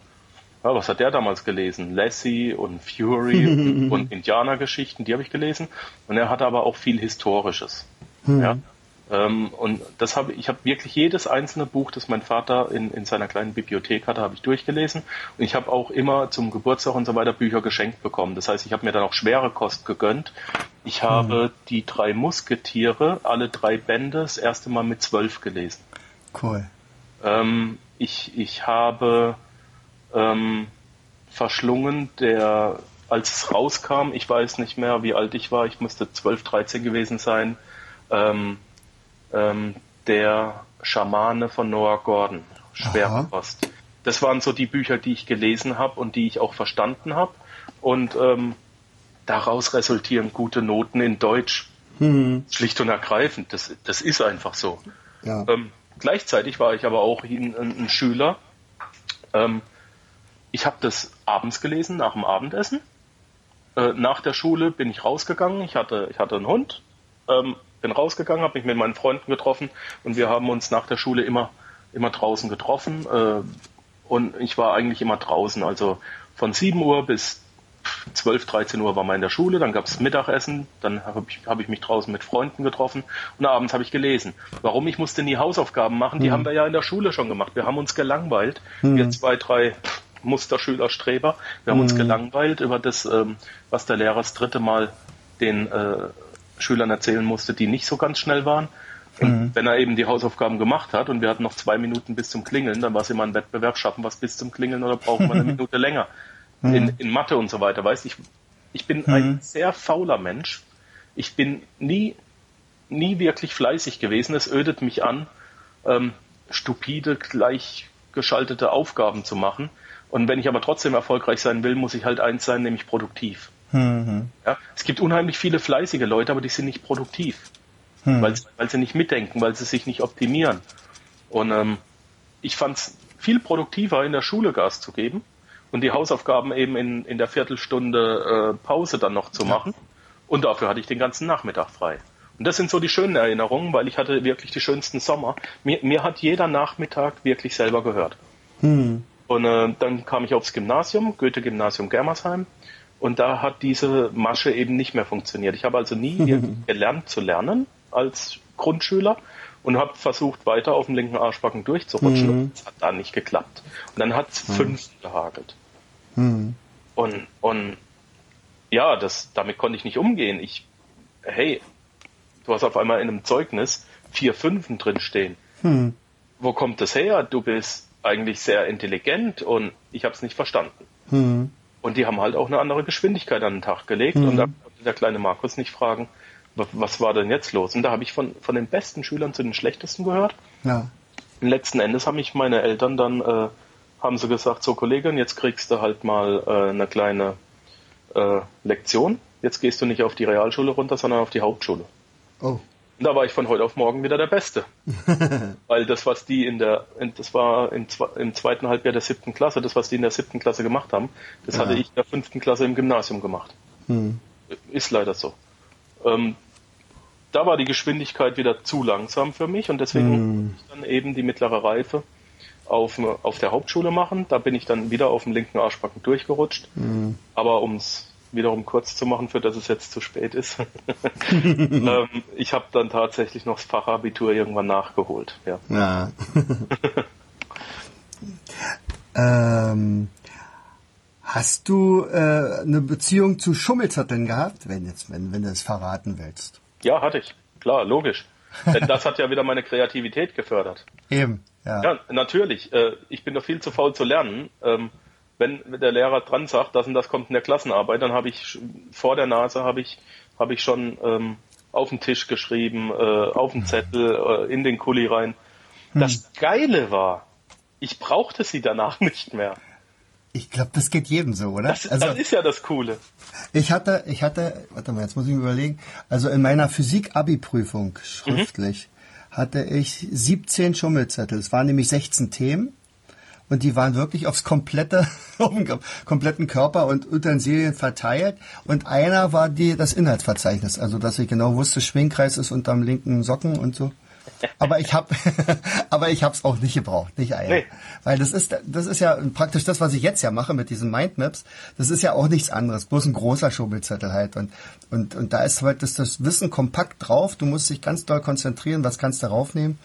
ja, was hat der damals gelesen? Lassie und Fury *laughs* und, und Indianergeschichten, die habe ich gelesen. Und er hatte aber auch viel Historisches. Ja. Ähm, und das habe ich habe wirklich jedes einzelne Buch, das mein Vater in, in seiner kleinen Bibliothek hatte, habe ich durchgelesen. Und ich habe auch immer zum Geburtstag und so weiter Bücher geschenkt bekommen. Das heißt, ich habe mir dann auch schwere Kost gegönnt. Ich habe die drei Musketiere, alle drei Bände, das erste Mal mit zwölf gelesen. Cool. Ähm, ich, ich habe ähm, verschlungen, der, als es rauskam, ich weiß nicht mehr, wie alt ich war, ich müsste 12, 13 gewesen sein, ähm, ähm, der Schamane von Noah Gordon, schwere. Kost. Das waren so die Bücher, die ich gelesen habe und die ich auch verstanden habe. Und ähm, daraus resultieren gute Noten in Deutsch. Schlicht und ergreifend. Das, das ist einfach so. Ja. Ähm, gleichzeitig war ich aber auch ein, ein, ein Schüler. Ähm, ich habe das abends gelesen, nach dem Abendessen. Äh, nach der Schule bin ich rausgegangen. Ich hatte, ich hatte einen Hund. Ähm, bin rausgegangen, habe mich mit meinen Freunden getroffen und wir haben uns nach der Schule immer, immer draußen getroffen. Äh, und ich war eigentlich immer draußen. Also von 7 Uhr bis 12, 13 Uhr war man in der Schule, dann gab es Mittagessen, dann habe ich, hab ich mich draußen mit Freunden getroffen und abends habe ich gelesen. Warum? Ich musste nie Hausaufgaben machen, die haben wir ja in der Schule schon gemacht. Wir haben uns gelangweilt, wir zwei, drei Musterschüler, Streber, wir haben uns gelangweilt über das, ähm, was der Lehrer das dritte Mal den äh, Schülern erzählen musste, die nicht so ganz schnell waren. Und wenn er eben die Hausaufgaben gemacht hat und wir hatten noch zwei Minuten bis zum Klingeln, dann war es immer ein Wettbewerb, schaffen wir es bis zum Klingeln oder brauchen wir eine *laughs* Minute länger in, in Mathe und so weiter. Weißt ich, ich bin ein sehr fauler Mensch. Ich bin nie, nie wirklich fleißig gewesen. Es ödet mich an, ähm, stupide, gleichgeschaltete Aufgaben zu machen. Und wenn ich aber trotzdem erfolgreich sein will, muss ich halt eins sein, nämlich produktiv. Ja, es gibt unheimlich viele fleißige Leute, aber die sind nicht produktiv, weil, sie- weil sie nicht mitdenken, weil sie sich nicht optimieren. Und ähm, ich fand es viel produktiver, in der Schule Gas zu geben und die Hausaufgaben eben in, in der Viertelstunde äh, Pause dann noch zu machen. Und dafür hatte ich den ganzen Nachmittag frei. Und das sind so die schönen Erinnerungen, weil ich hatte wirklich die schönsten Sommer. Mir, mir hat jeder Nachmittag wirklich selber gehört. Und äh, dann kam ich aufs Gymnasium, Goethe-Gymnasium Germersheim. Und da hat diese Masche eben nicht mehr funktioniert. Ich habe also nie *laughs* gelernt zu lernen als Grundschüler und habe versucht, weiter auf dem linken Arschbacken durchzurutschen. Und das hat da nicht geklappt. Und dann hat es fünf gehagelt. Und, und ja, das, damit konnte ich nicht umgehen. Ich, hey, du hast auf einmal in einem Zeugnis vier Fünfen drin stehen. Wo kommt das her? Du bist eigentlich sehr intelligent und ich habe es nicht verstanden. Und die haben halt auch eine andere Geschwindigkeit an den Tag gelegt und da konnte der kleine Markus nicht fragen, wa- was war denn jetzt los? Und da habe ich von, von den besten Schülern zu den schlechtesten gehört. Ja. Und letzten Endes haben mich meine Eltern dann, äh, haben sie gesagt, so Kollegin, jetzt kriegst du halt mal äh, eine kleine äh, Lektion. Jetzt gehst du nicht auf die Realschule runter, sondern auf die Hauptschule. Oh. Und da war ich von heute auf morgen wieder der Beste. *laughs* Weil das, was die in der, das war im, im zweiten Halbjahr der siebten Klasse, das, was die in der siebten Klasse gemacht haben, das Ja. hatte ich in der fünften Klasse im Gymnasium gemacht. Ist leider so. Ähm, da war die Geschwindigkeit wieder zu langsam für mich und deswegen musste ich dann eben die mittlere Reife auf, auf der Hauptschule machen. Da bin ich dann wieder auf dem linken Arschbacken durchgerutscht. Aber um es wiederum kurz zu machen, für das es jetzt zu spät ist, *laughs* *laughs* ähm, ich habe dann tatsächlich noch das Fachabitur irgendwann nachgeholt. Ja. Ja. *laughs* Ähm, hast du äh, eine Beziehung zu Schummelzetteln gehabt, wenn jetzt, wenn, wenn du es verraten willst? Ja, hatte ich. Klar, logisch. Denn das hat ja wieder meine Kreativität gefördert. Eben, ja. Ja, natürlich. Äh, ich bin doch viel zu faul zu lernen. Ähm, wenn der Lehrer dran sagt, das und das kommt in der Klassenarbeit, dann habe ich vor der Nase habe ich habe ich schon ähm, auf den Tisch geschrieben, äh, auf den Zettel, äh, in den Kuli rein. Das Geile war, ich brauchte sie danach *laughs* nicht mehr. Ich glaube, das geht jedem so, oder? Das, das ist ja das Coole. Ich hatte, ich hatte, warte mal, jetzt muss ich mir überlegen. Also in meiner Physik-Abi-Prüfung schriftlich hatte ich 17 Schummelzettel. Es waren nämlich 16 Themen und die waren wirklich aufs komplette, *laughs* auf den kompletten Körper und Utensilien verteilt. Und einer war die, das Inhaltsverzeichnis, also dass ich genau wusste, Schwingkreis ist unterm linken Socken und so. Aber ich habe, *laughs* aber ich habe es auch nicht gebraucht, nicht eilen. Nee. Weil das ist, das ist ja praktisch das, was ich jetzt ja mache mit diesen Mindmaps. Das ist ja auch nichts anderes, bloß ein großer Schobelzettel halt. Und und und da ist halt das, das Wissen kompakt drauf. Du musst dich ganz doll konzentrieren, was kannst du raufnehmen.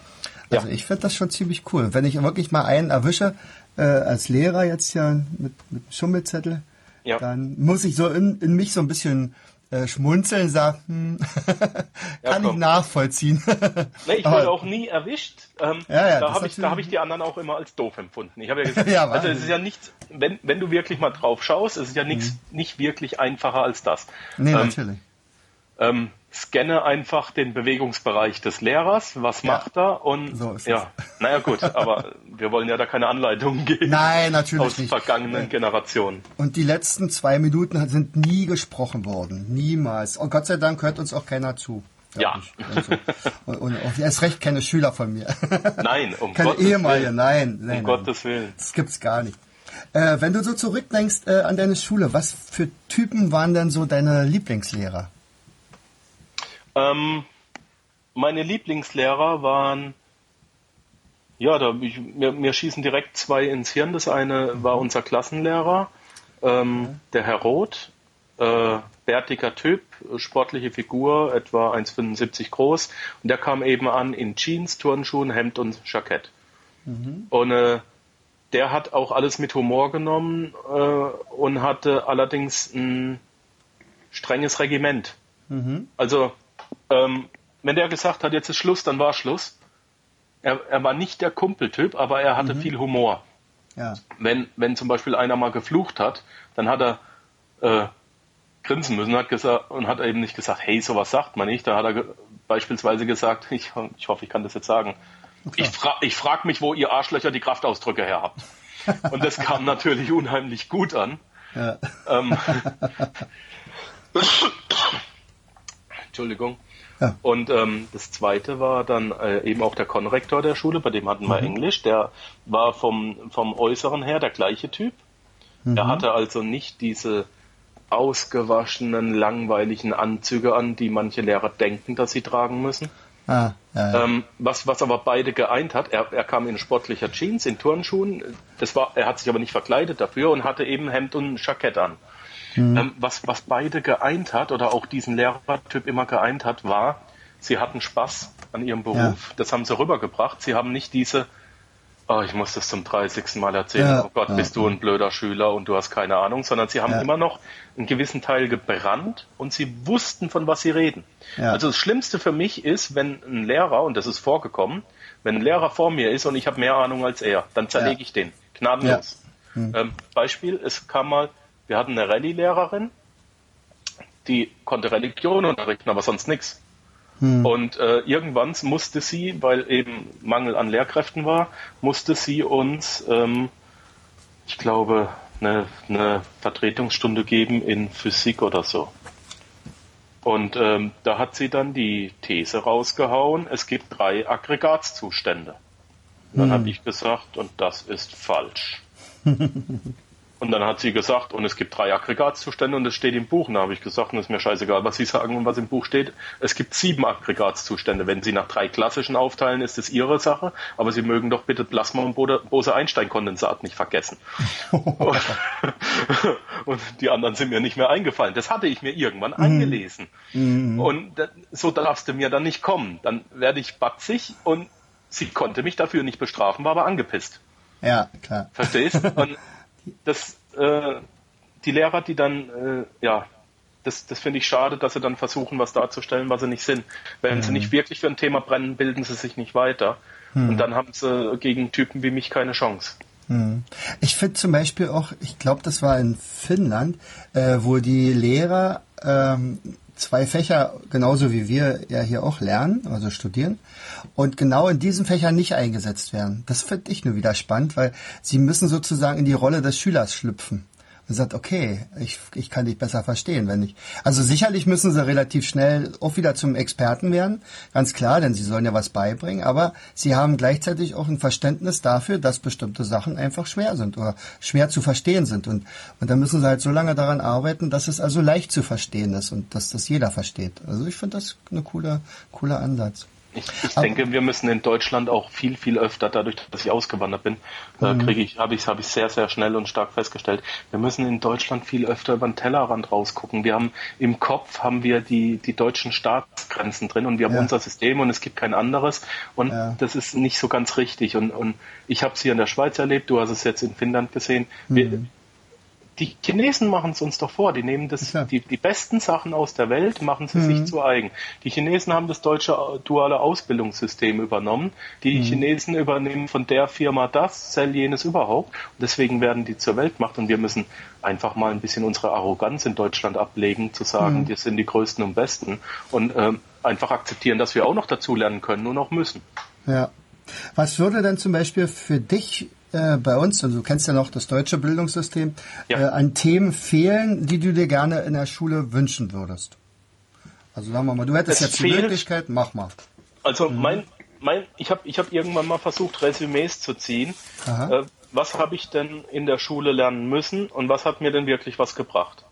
Also Ja. ich finde das schon ziemlich cool. Wenn ich wirklich mal einen erwische äh, als Lehrer jetzt ja mit mit Schummelzettel, Ja. dann muss ich so in, in mich so ein bisschen äh, schmunzeln, sagen, hm, *laughs* kann ich komm. nachvollziehen. *laughs* Nee, ich wurde auch nie erwischt. Ähm, Ja, ja, da habe ich, da hab ich die anderen auch immer als doof empfunden. Ich habe ja *laughs* gesagt, Ja, also es ist ja nichts, wenn, wenn du wirklich mal drauf schaust, es ist ja nichts, nicht wirklich einfacher als das. nee, ähm, natürlich. Ähm, scanne einfach den Bewegungsbereich des Lehrers, was Ja. macht er und So ist es. *laughs* ja, naja gut, aber wir wollen ja da keine Anleitungen geben Nein, natürlich aus nicht. vergangenen Generationen. Und die letzten zwei Minuten sind nie gesprochen worden. Niemals. Und Gott sei Dank hört uns auch keiner zu. Ja. Und, so. und, und auch erst recht keine Schüler von mir. *laughs* Nein, um keine Gottes ehemalige, Willen. nein. nein, Um nein. Gottes Willen. Das gibt's gar nicht. Äh, wenn du so zurückdenkst äh, an deine Schule, was für Typen waren denn so deine Lieblingslehrer? Ähm, meine Lieblingslehrer waren, ja, da, ich, mir, mir schießen direkt zwei ins Hirn. Das eine war unser Klassenlehrer, ähm, der Herr Roth, äh, bärtiger Typ, sportliche Figur, etwa 1,75 groß. Und der kam eben an in Jeans, Turnschuhen, Hemd und Jackett. Und äh, der hat auch alles mit Humor genommen äh, und hatte allerdings ein strenges Regiment. Also, ähm, wenn der gesagt hat, jetzt ist Schluss, dann war Schluss. Er, er war nicht der Kumpeltyp, aber er hatte viel Humor. Ja. Wenn, wenn zum Beispiel einer mal geflucht hat, dann hat er äh, grinsen müssen hat gesagt, und hat eben nicht gesagt, hey, sowas sagt man nicht. Da hat er beispielsweise gesagt, ich, ich hoffe, ich kann das jetzt sagen, ich, fra ich frage mich, wo ihr Arschlöcher die Kraftausdrücke her habt. Und das kam *laughs* natürlich unheimlich gut an. ja. Ähm, *laughs* *coughs* Entschuldigung. Ja. Und ähm, das zweite war dann äh, eben auch der Konrektor der Schule, bei dem hatten wir Englisch. Der war vom, vom Äußeren her der gleiche Typ. Er hatte also nicht diese ausgewaschenen, langweiligen Anzüge an, die manche Lehrer denken, dass sie tragen müssen. Ah, ja, ja. Ähm, was, was aber beide geeint hat, er, er kam in sportlicher Jeans, in Turnschuhen, das war, er hat sich aber nicht verkleidet dafür und hatte eben Hemd und Jackett an. Ähm, was, was beide geeint hat oder auch diesen Lehrertyp immer geeint hat, war, sie hatten Spaß an ihrem Beruf. Das haben sie rübergebracht. Sie haben nicht diese, oh, ich muss das zum 30. Mal erzählen, Ja, oh Gott, ja, bist du ein blöder Schüler und du hast keine Ahnung, sondern sie haben Ja. immer noch einen gewissen Teil gebrannt und sie wussten, von was sie reden. Ja. Also das Schlimmste für mich ist, wenn ein Lehrer, und das ist vorgekommen, wenn ein Lehrer vor mir ist und ich habe mehr Ahnung als er, dann zerlege Ja. ich den. Gnadenlos. Ähm, Beispiel, es kam mal, wir hatten eine Rallye-Lehrerin, die konnte Religion unterrichten, aber sonst nichts. Und äh, irgendwann musste sie, weil eben Mangel an Lehrkräften war, musste sie uns, ähm, ich glaube, eine, eine Vertretungsstunde geben in Physik oder so. Und ähm, da hat sie dann die These rausgehauen, es gibt drei Aggregatzustände. Dann habe ich gesagt, und das ist falsch. *laughs* Und dann hat sie gesagt, und es gibt drei Aggregatzustände und es steht im Buch. Und da habe ich gesagt, und es ist mir scheißegal, was Sie sagen und was im Buch steht. Es gibt sieben Aggregatzustände. Wenn Sie nach drei klassischen aufteilen, ist es Ihre Sache. Aber Sie mögen doch bitte Plasma- und Bose-Einstein-Kondensat nicht vergessen. *laughs* und die anderen sind mir nicht mehr eingefallen. Das hatte ich mir irgendwann angelesen. Und da- so darfst du mir dann nicht kommen. Dann werde ich batzig und sie konnte mich dafür nicht bestrafen, war aber angepisst. Ja, klar. Verstehst? *laughs* Und das, äh, die Lehrer, die dann, äh, ja, das, das finde ich schade, dass sie dann versuchen, was darzustellen, was sie nicht sind. Wenn mhm. sie nicht wirklich für ein Thema brennen, bilden sie sich nicht weiter. Mhm. Und dann haben sie gegen Typen wie mich keine Chance. Mhm. Ich finde zum Beispiel auch, ich glaube, das war in Finnland, äh, wo die Lehrer ähm, zwei Fächer genauso wie wir ja hier auch lernen, also studieren, und genau in diesen Fächern nicht eingesetzt werden. Das finde ich nur wieder spannend, weil sie müssen sozusagen in die Rolle des Schülers schlüpfen und sagt, okay, ich, ich kann dich besser verstehen, wenn ich. Also sicherlich müssen sie relativ schnell auch wieder zum Experten werden, ganz klar, denn sie sollen ja was beibringen, aber sie haben gleichzeitig auch ein Verständnis dafür, dass bestimmte Sachen einfach schwer sind oder schwer zu verstehen sind. Und, und dann müssen sie halt so lange daran arbeiten, dass es also leicht zu verstehen ist und dass das jeder versteht. Also ich finde das eine coole, cooler Ansatz. Ich, ich denke, wir müssen in Deutschland auch viel, viel öfter, dadurch, dass ich ausgewandert bin, mhm. kriege ich, habe ich, habe ich sehr, sehr schnell und stark festgestellt. Wir müssen in Deutschland viel öfter über den Tellerrand rausgucken. Wir haben im Kopf haben wir die, die deutschen Staatsgrenzen drin und wir haben ja. unser System und es gibt kein anderes und ja. das ist nicht so ganz richtig. Und, und ich habe es hier in der Schweiz erlebt, du hast es jetzt in Finnland gesehen. Wir, mhm die Chinesen machen es uns doch vor. Die nehmen das, die, die besten Sachen aus der Welt, machen sie mhm. sich zu eigen. Die Chinesen haben das deutsche duale Ausbildungssystem übernommen. Die mhm. Chinesen übernehmen von der Firma das, Cell jenes überhaupt. Und deswegen werden die zur Weltmacht. Und wir müssen einfach mal ein bisschen unsere Arroganz in Deutschland ablegen, zu sagen, mhm. wir sind die Größten und Besten. Und ähm, einfach akzeptieren, dass wir auch noch dazu lernen können und auch müssen. Ja. Was würde denn zum Beispiel für dich äh, bei uns, also du kennst ja noch das deutsche Bildungssystem, ja. äh, an Themen fehlen, die du dir gerne in der Schule wünschen würdest? Also sagen wir mal, du hättest es jetzt fehlt, die Möglichkeit, mach mal. Also mhm. mein, mein, ich habe ich hab irgendwann mal versucht, Resümees zu ziehen. Äh, was habe ich denn in der Schule lernen müssen und was hat mir denn wirklich was gebracht?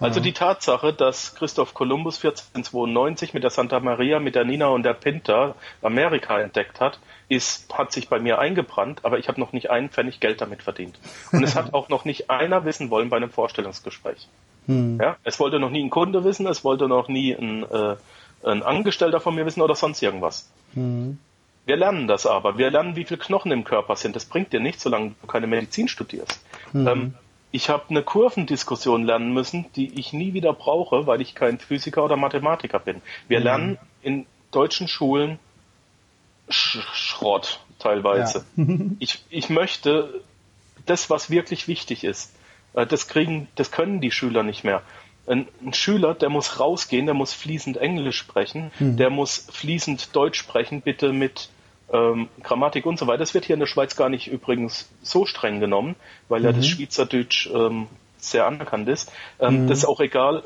Also die Tatsache, dass Christoph Kolumbus 1492 mit der Santa Maria, mit der Nina und der Pinta Amerika entdeckt hat, ist, hat sich bei mir eingebrannt, aber ich habe noch nicht einen Pfennig Geld damit verdient. Und es hat *laughs* auch noch nicht einer wissen wollen bei einem Vorstellungsgespräch. Hm. Ja, es wollte noch nie ein Kunde wissen, es wollte noch nie ein, äh, ein Angestellter von mir wissen oder sonst irgendwas. Hm. Wir lernen das aber. Wir lernen, wie viele Knochen im Körper sind. Das bringt dir nichts, solange du keine Medizin studierst. Hm. Ähm, ich habe eine Kurvendiskussion lernen müssen, die ich nie wieder brauche, weil ich kein Physiker oder Mathematiker bin. Wir hm. lernen in deutschen Schulen Sch Schrott teilweise. Ja. *laughs* ich, ich möchte das, was wirklich wichtig ist, äh, das kriegen, das können die Schüler nicht mehr. Ein, ein Schüler, der muss rausgehen, der muss fließend Englisch sprechen, mhm. der muss fließend Deutsch sprechen, bitte mit ähm, Grammatik und so weiter. Das wird hier in der Schweiz gar nicht übrigens so streng genommen, weil mhm. ja das mhm. Schweizerdeutsch ähm, sehr anerkannt ist. Ähm, mhm. Das ist auch egal,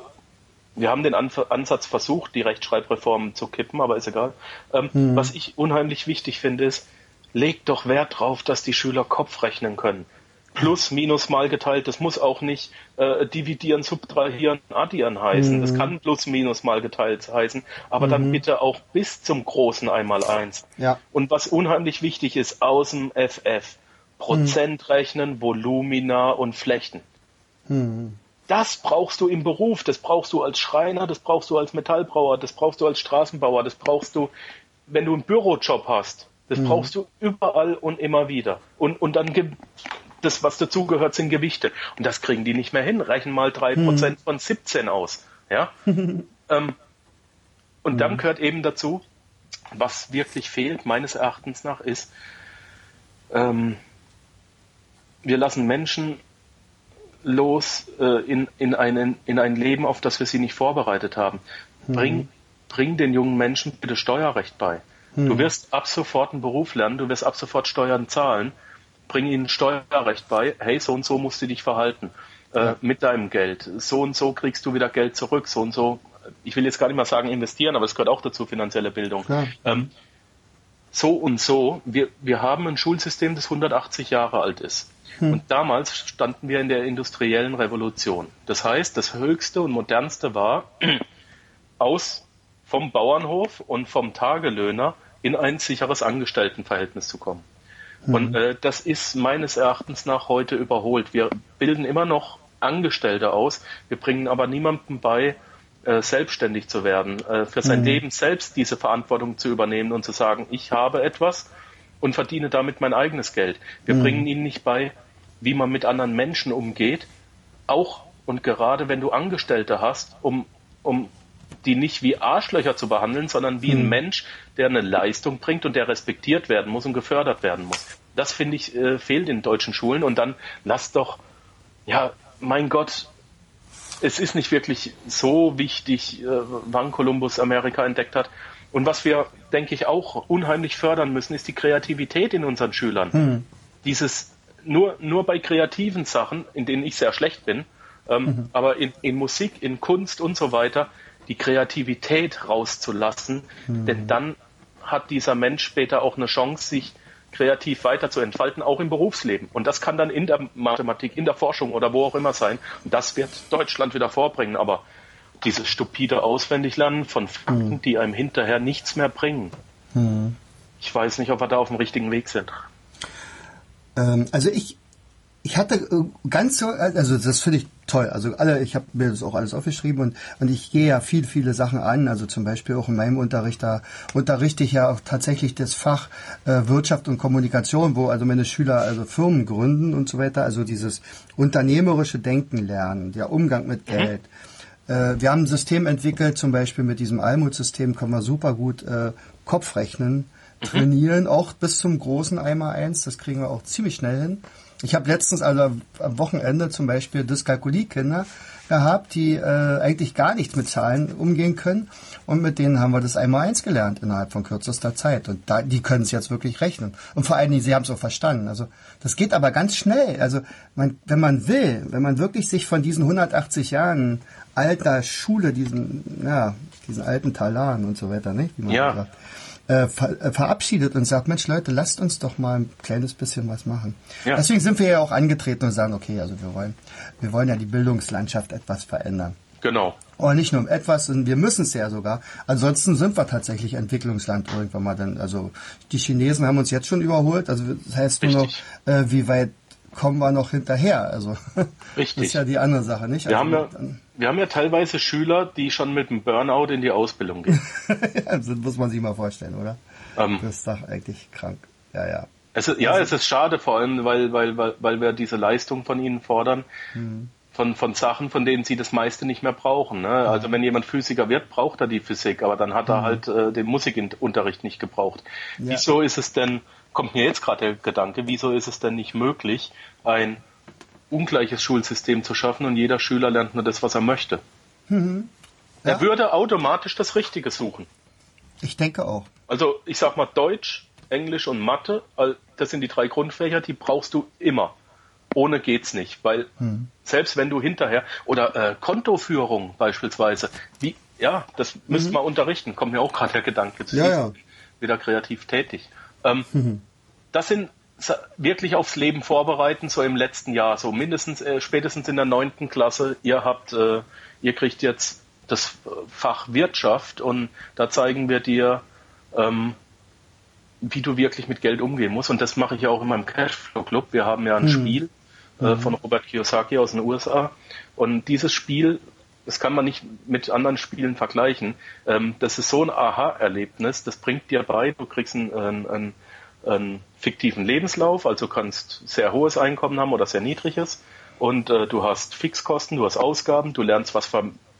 wir haben den Ansatz versucht, die Rechtschreibreform zu kippen, aber ist egal. Ähm, mhm. Was ich unheimlich wichtig finde, ist, legt doch Wert drauf, dass die Schüler Kopf rechnen können. Plus, minus, mal geteilt, das muss auch nicht äh, dividieren, subtrahieren, addieren heißen. Mhm. Das kann plus, minus, mal geteilt heißen, aber mhm. dann bitte auch bis zum großen einmal eins. Ja. Und was unheimlich wichtig ist, aus dem FF, Prozent mhm. rechnen, Volumina und Flechten. Mhm das brauchst du im Beruf, das brauchst du als Schreiner, das brauchst du als Metallbrauer, das brauchst du als Straßenbauer, das brauchst du, wenn du einen Bürojob hast. Das mhm. brauchst du überall und immer wieder. Und, und dann das, was dazugehört, sind Gewichte. Und das kriegen die nicht mehr hin. Reichen mal drei mhm. Prozent von 17 aus. Ja? *laughs* ähm, und mhm. dann gehört eben dazu, was wirklich fehlt, meines Erachtens nach, ist, ähm, wir lassen Menschen los äh, in, in, einen, in ein Leben, auf das wir sie nicht vorbereitet haben. Mhm. Bring, bring den jungen Menschen bitte Steuerrecht bei. Du wirst ab sofort einen Beruf lernen, du wirst ab sofort Steuern zahlen. Bring ihnen Steuerrecht bei. Hey, so und so musst du dich verhalten äh, mit deinem Geld. So und so kriegst du wieder Geld zurück. So und so. Ich will jetzt gar nicht mal sagen investieren, aber es gehört auch dazu finanzielle Bildung. Ähm, so und so. Wir, wir haben ein Schulsystem, das 180 Jahre alt ist. Hm. Und damals standen wir in der industriellen Revolution. Das heißt, das höchste und modernste war, *clears throat* aus vom Bauernhof und vom Tagelöhner in ein sicheres Angestelltenverhältnis zu kommen. Mhm. Und äh, das ist meines Erachtens nach heute überholt. Wir bilden immer noch Angestellte aus, wir bringen aber niemandem bei, äh, selbstständig zu werden, äh, für sein mhm. Leben selbst diese Verantwortung zu übernehmen und zu sagen, ich habe etwas und verdiene damit mein eigenes Geld. Wir mhm. bringen ihnen nicht bei, wie man mit anderen Menschen umgeht, auch und gerade wenn du Angestellte hast, um, um die nicht wie Arschlöcher zu behandeln, sondern wie mhm. ein Mensch, der eine Leistung bringt und der respektiert werden muss und gefördert werden muss. Das finde ich äh, fehlt in deutschen Schulen und dann lass doch, ja, mein Gott, es ist nicht wirklich so wichtig, äh, wann Kolumbus Amerika entdeckt hat. Und was wir, denke ich, auch unheimlich fördern müssen, ist die Kreativität in unseren Schülern. Mhm. Dieses nur, nur bei kreativen Sachen, in denen ich sehr schlecht bin, ähm, mhm. aber in, in Musik, in Kunst und so weiter, die Kreativität rauszulassen, mhm. denn dann hat dieser Mensch später auch eine Chance, sich kreativ weiter zu entfalten, auch im Berufsleben. Und das kann dann in der Mathematik, in der Forschung oder wo auch immer sein. Und das wird Deutschland wieder vorbringen. Aber dieses stupide Auswendiglernen von Fakten, mhm. die einem hinterher nichts mehr bringen. Mhm. Ich weiß nicht, ob wir da auf dem richtigen Weg sind. Ähm, also ich, ich hatte äh, ganz so, also das finde ich toll. Also alle, ich habe mir das auch alles aufgeschrieben und, und ich gehe ja viel, viele Sachen an. Also zum Beispiel auch in meinem Unterricht, da unterrichte ich ja auch tatsächlich das Fach äh, Wirtschaft und Kommunikation, wo also meine Schüler also Firmen gründen und so weiter. Also dieses unternehmerische Denken lernen, der Umgang mit mhm. Geld. Äh, wir haben ein System entwickelt, zum Beispiel mit diesem Almut-System können wir super gut äh, Kopfrechnen mhm. trainieren, mhm. auch bis zum großen Eimer 1. Das kriegen wir auch ziemlich schnell hin. Ich habe letztens also am Wochenende zum Beispiel Dyskalkulie-Kinder gehabt, die äh, eigentlich gar nichts mit Zahlen umgehen können. Und mit denen haben wir das einmal eins gelernt innerhalb von kürzester Zeit. Und da, die können es jetzt wirklich rechnen. Und vor allen Dingen, sie haben es auch verstanden. Also das geht aber ganz schnell. Also man, wenn man will, wenn man wirklich sich von diesen 180 Jahren alter Schule, diesen, ja, diesen alten Talaren und so weiter, nicht? Man ja. sagt, äh, ver äh, verabschiedet und sagt, Mensch Leute, lasst uns doch mal ein kleines bisschen was machen. Ja. Deswegen sind wir ja auch angetreten und sagen, okay, also wir wollen, wir wollen ja die Bildungslandschaft etwas verändern. Genau. Oder nicht nur um etwas, sondern wir müssen es ja sogar. Ansonsten sind wir tatsächlich Entwicklungsland irgendwann mal dann. Also die Chinesen haben uns jetzt schon überholt. Also das heißt nur Richtig. noch, äh, wie weit kommen wir noch hinterher. Also *laughs* Richtig. das ist ja die andere Sache, nicht? Wir, also, haben ja, wir haben ja teilweise Schüler, die schon mit dem Burnout in die Ausbildung gehen. *laughs* ja, das muss man sich mal vorstellen, oder? Ähm, das ist doch eigentlich krank. Ja, ja. Es ist, ja, also, es ist schade, vor allem, weil, weil, weil, weil wir diese Leistung von ihnen fordern. Mhm. Von, von Sachen, von denen sie das meiste nicht mehr brauchen. Ne? Mhm. Also wenn jemand Physiker wird, braucht er die Physik, aber dann hat er mhm. halt äh, den Musikunterricht nicht gebraucht. Ja. Wieso ist es denn kommt mir jetzt gerade der Gedanke, wieso ist es denn nicht möglich, ein ungleiches Schulsystem zu schaffen und jeder Schüler lernt nur das, was er möchte? Mhm. Ja. Er würde automatisch das Richtige suchen. Ich denke auch. Also ich sag mal Deutsch, Englisch und Mathe, das sind die drei Grundfächer, die brauchst du immer. Ohne geht's nicht, weil hm. selbst wenn du hinterher oder äh, Kontoführung beispielsweise, wie ja, das müsste mhm. man unterrichten. Kommt mir auch gerade der Gedanke zu. Ja, ja. Wieder kreativ tätig. Ähm, *laughs* mhm. Das sind wirklich aufs Leben vorbereiten, so im letzten Jahr, so mindestens, äh, spätestens in der neunten Klasse. Ihr habt, äh, ihr kriegt jetzt das Fach Wirtschaft und da zeigen wir dir, ähm, wie du wirklich mit Geld umgehen musst. Und das mache ich ja auch in meinem Cashflow Club. Wir haben ja ein mhm. Spiel äh, mhm. von Robert Kiyosaki aus den USA. Und dieses Spiel das kann man nicht mit anderen Spielen vergleichen. Ähm, das ist so ein Aha-Erlebnis, das bringt dir bei, du kriegst einen, einen, einen, fiktiven Lebenslauf, also kannst sehr hohes Einkommen haben oder sehr niedriges und äh, du hast Fixkosten, du hast Ausgaben, du lernst, was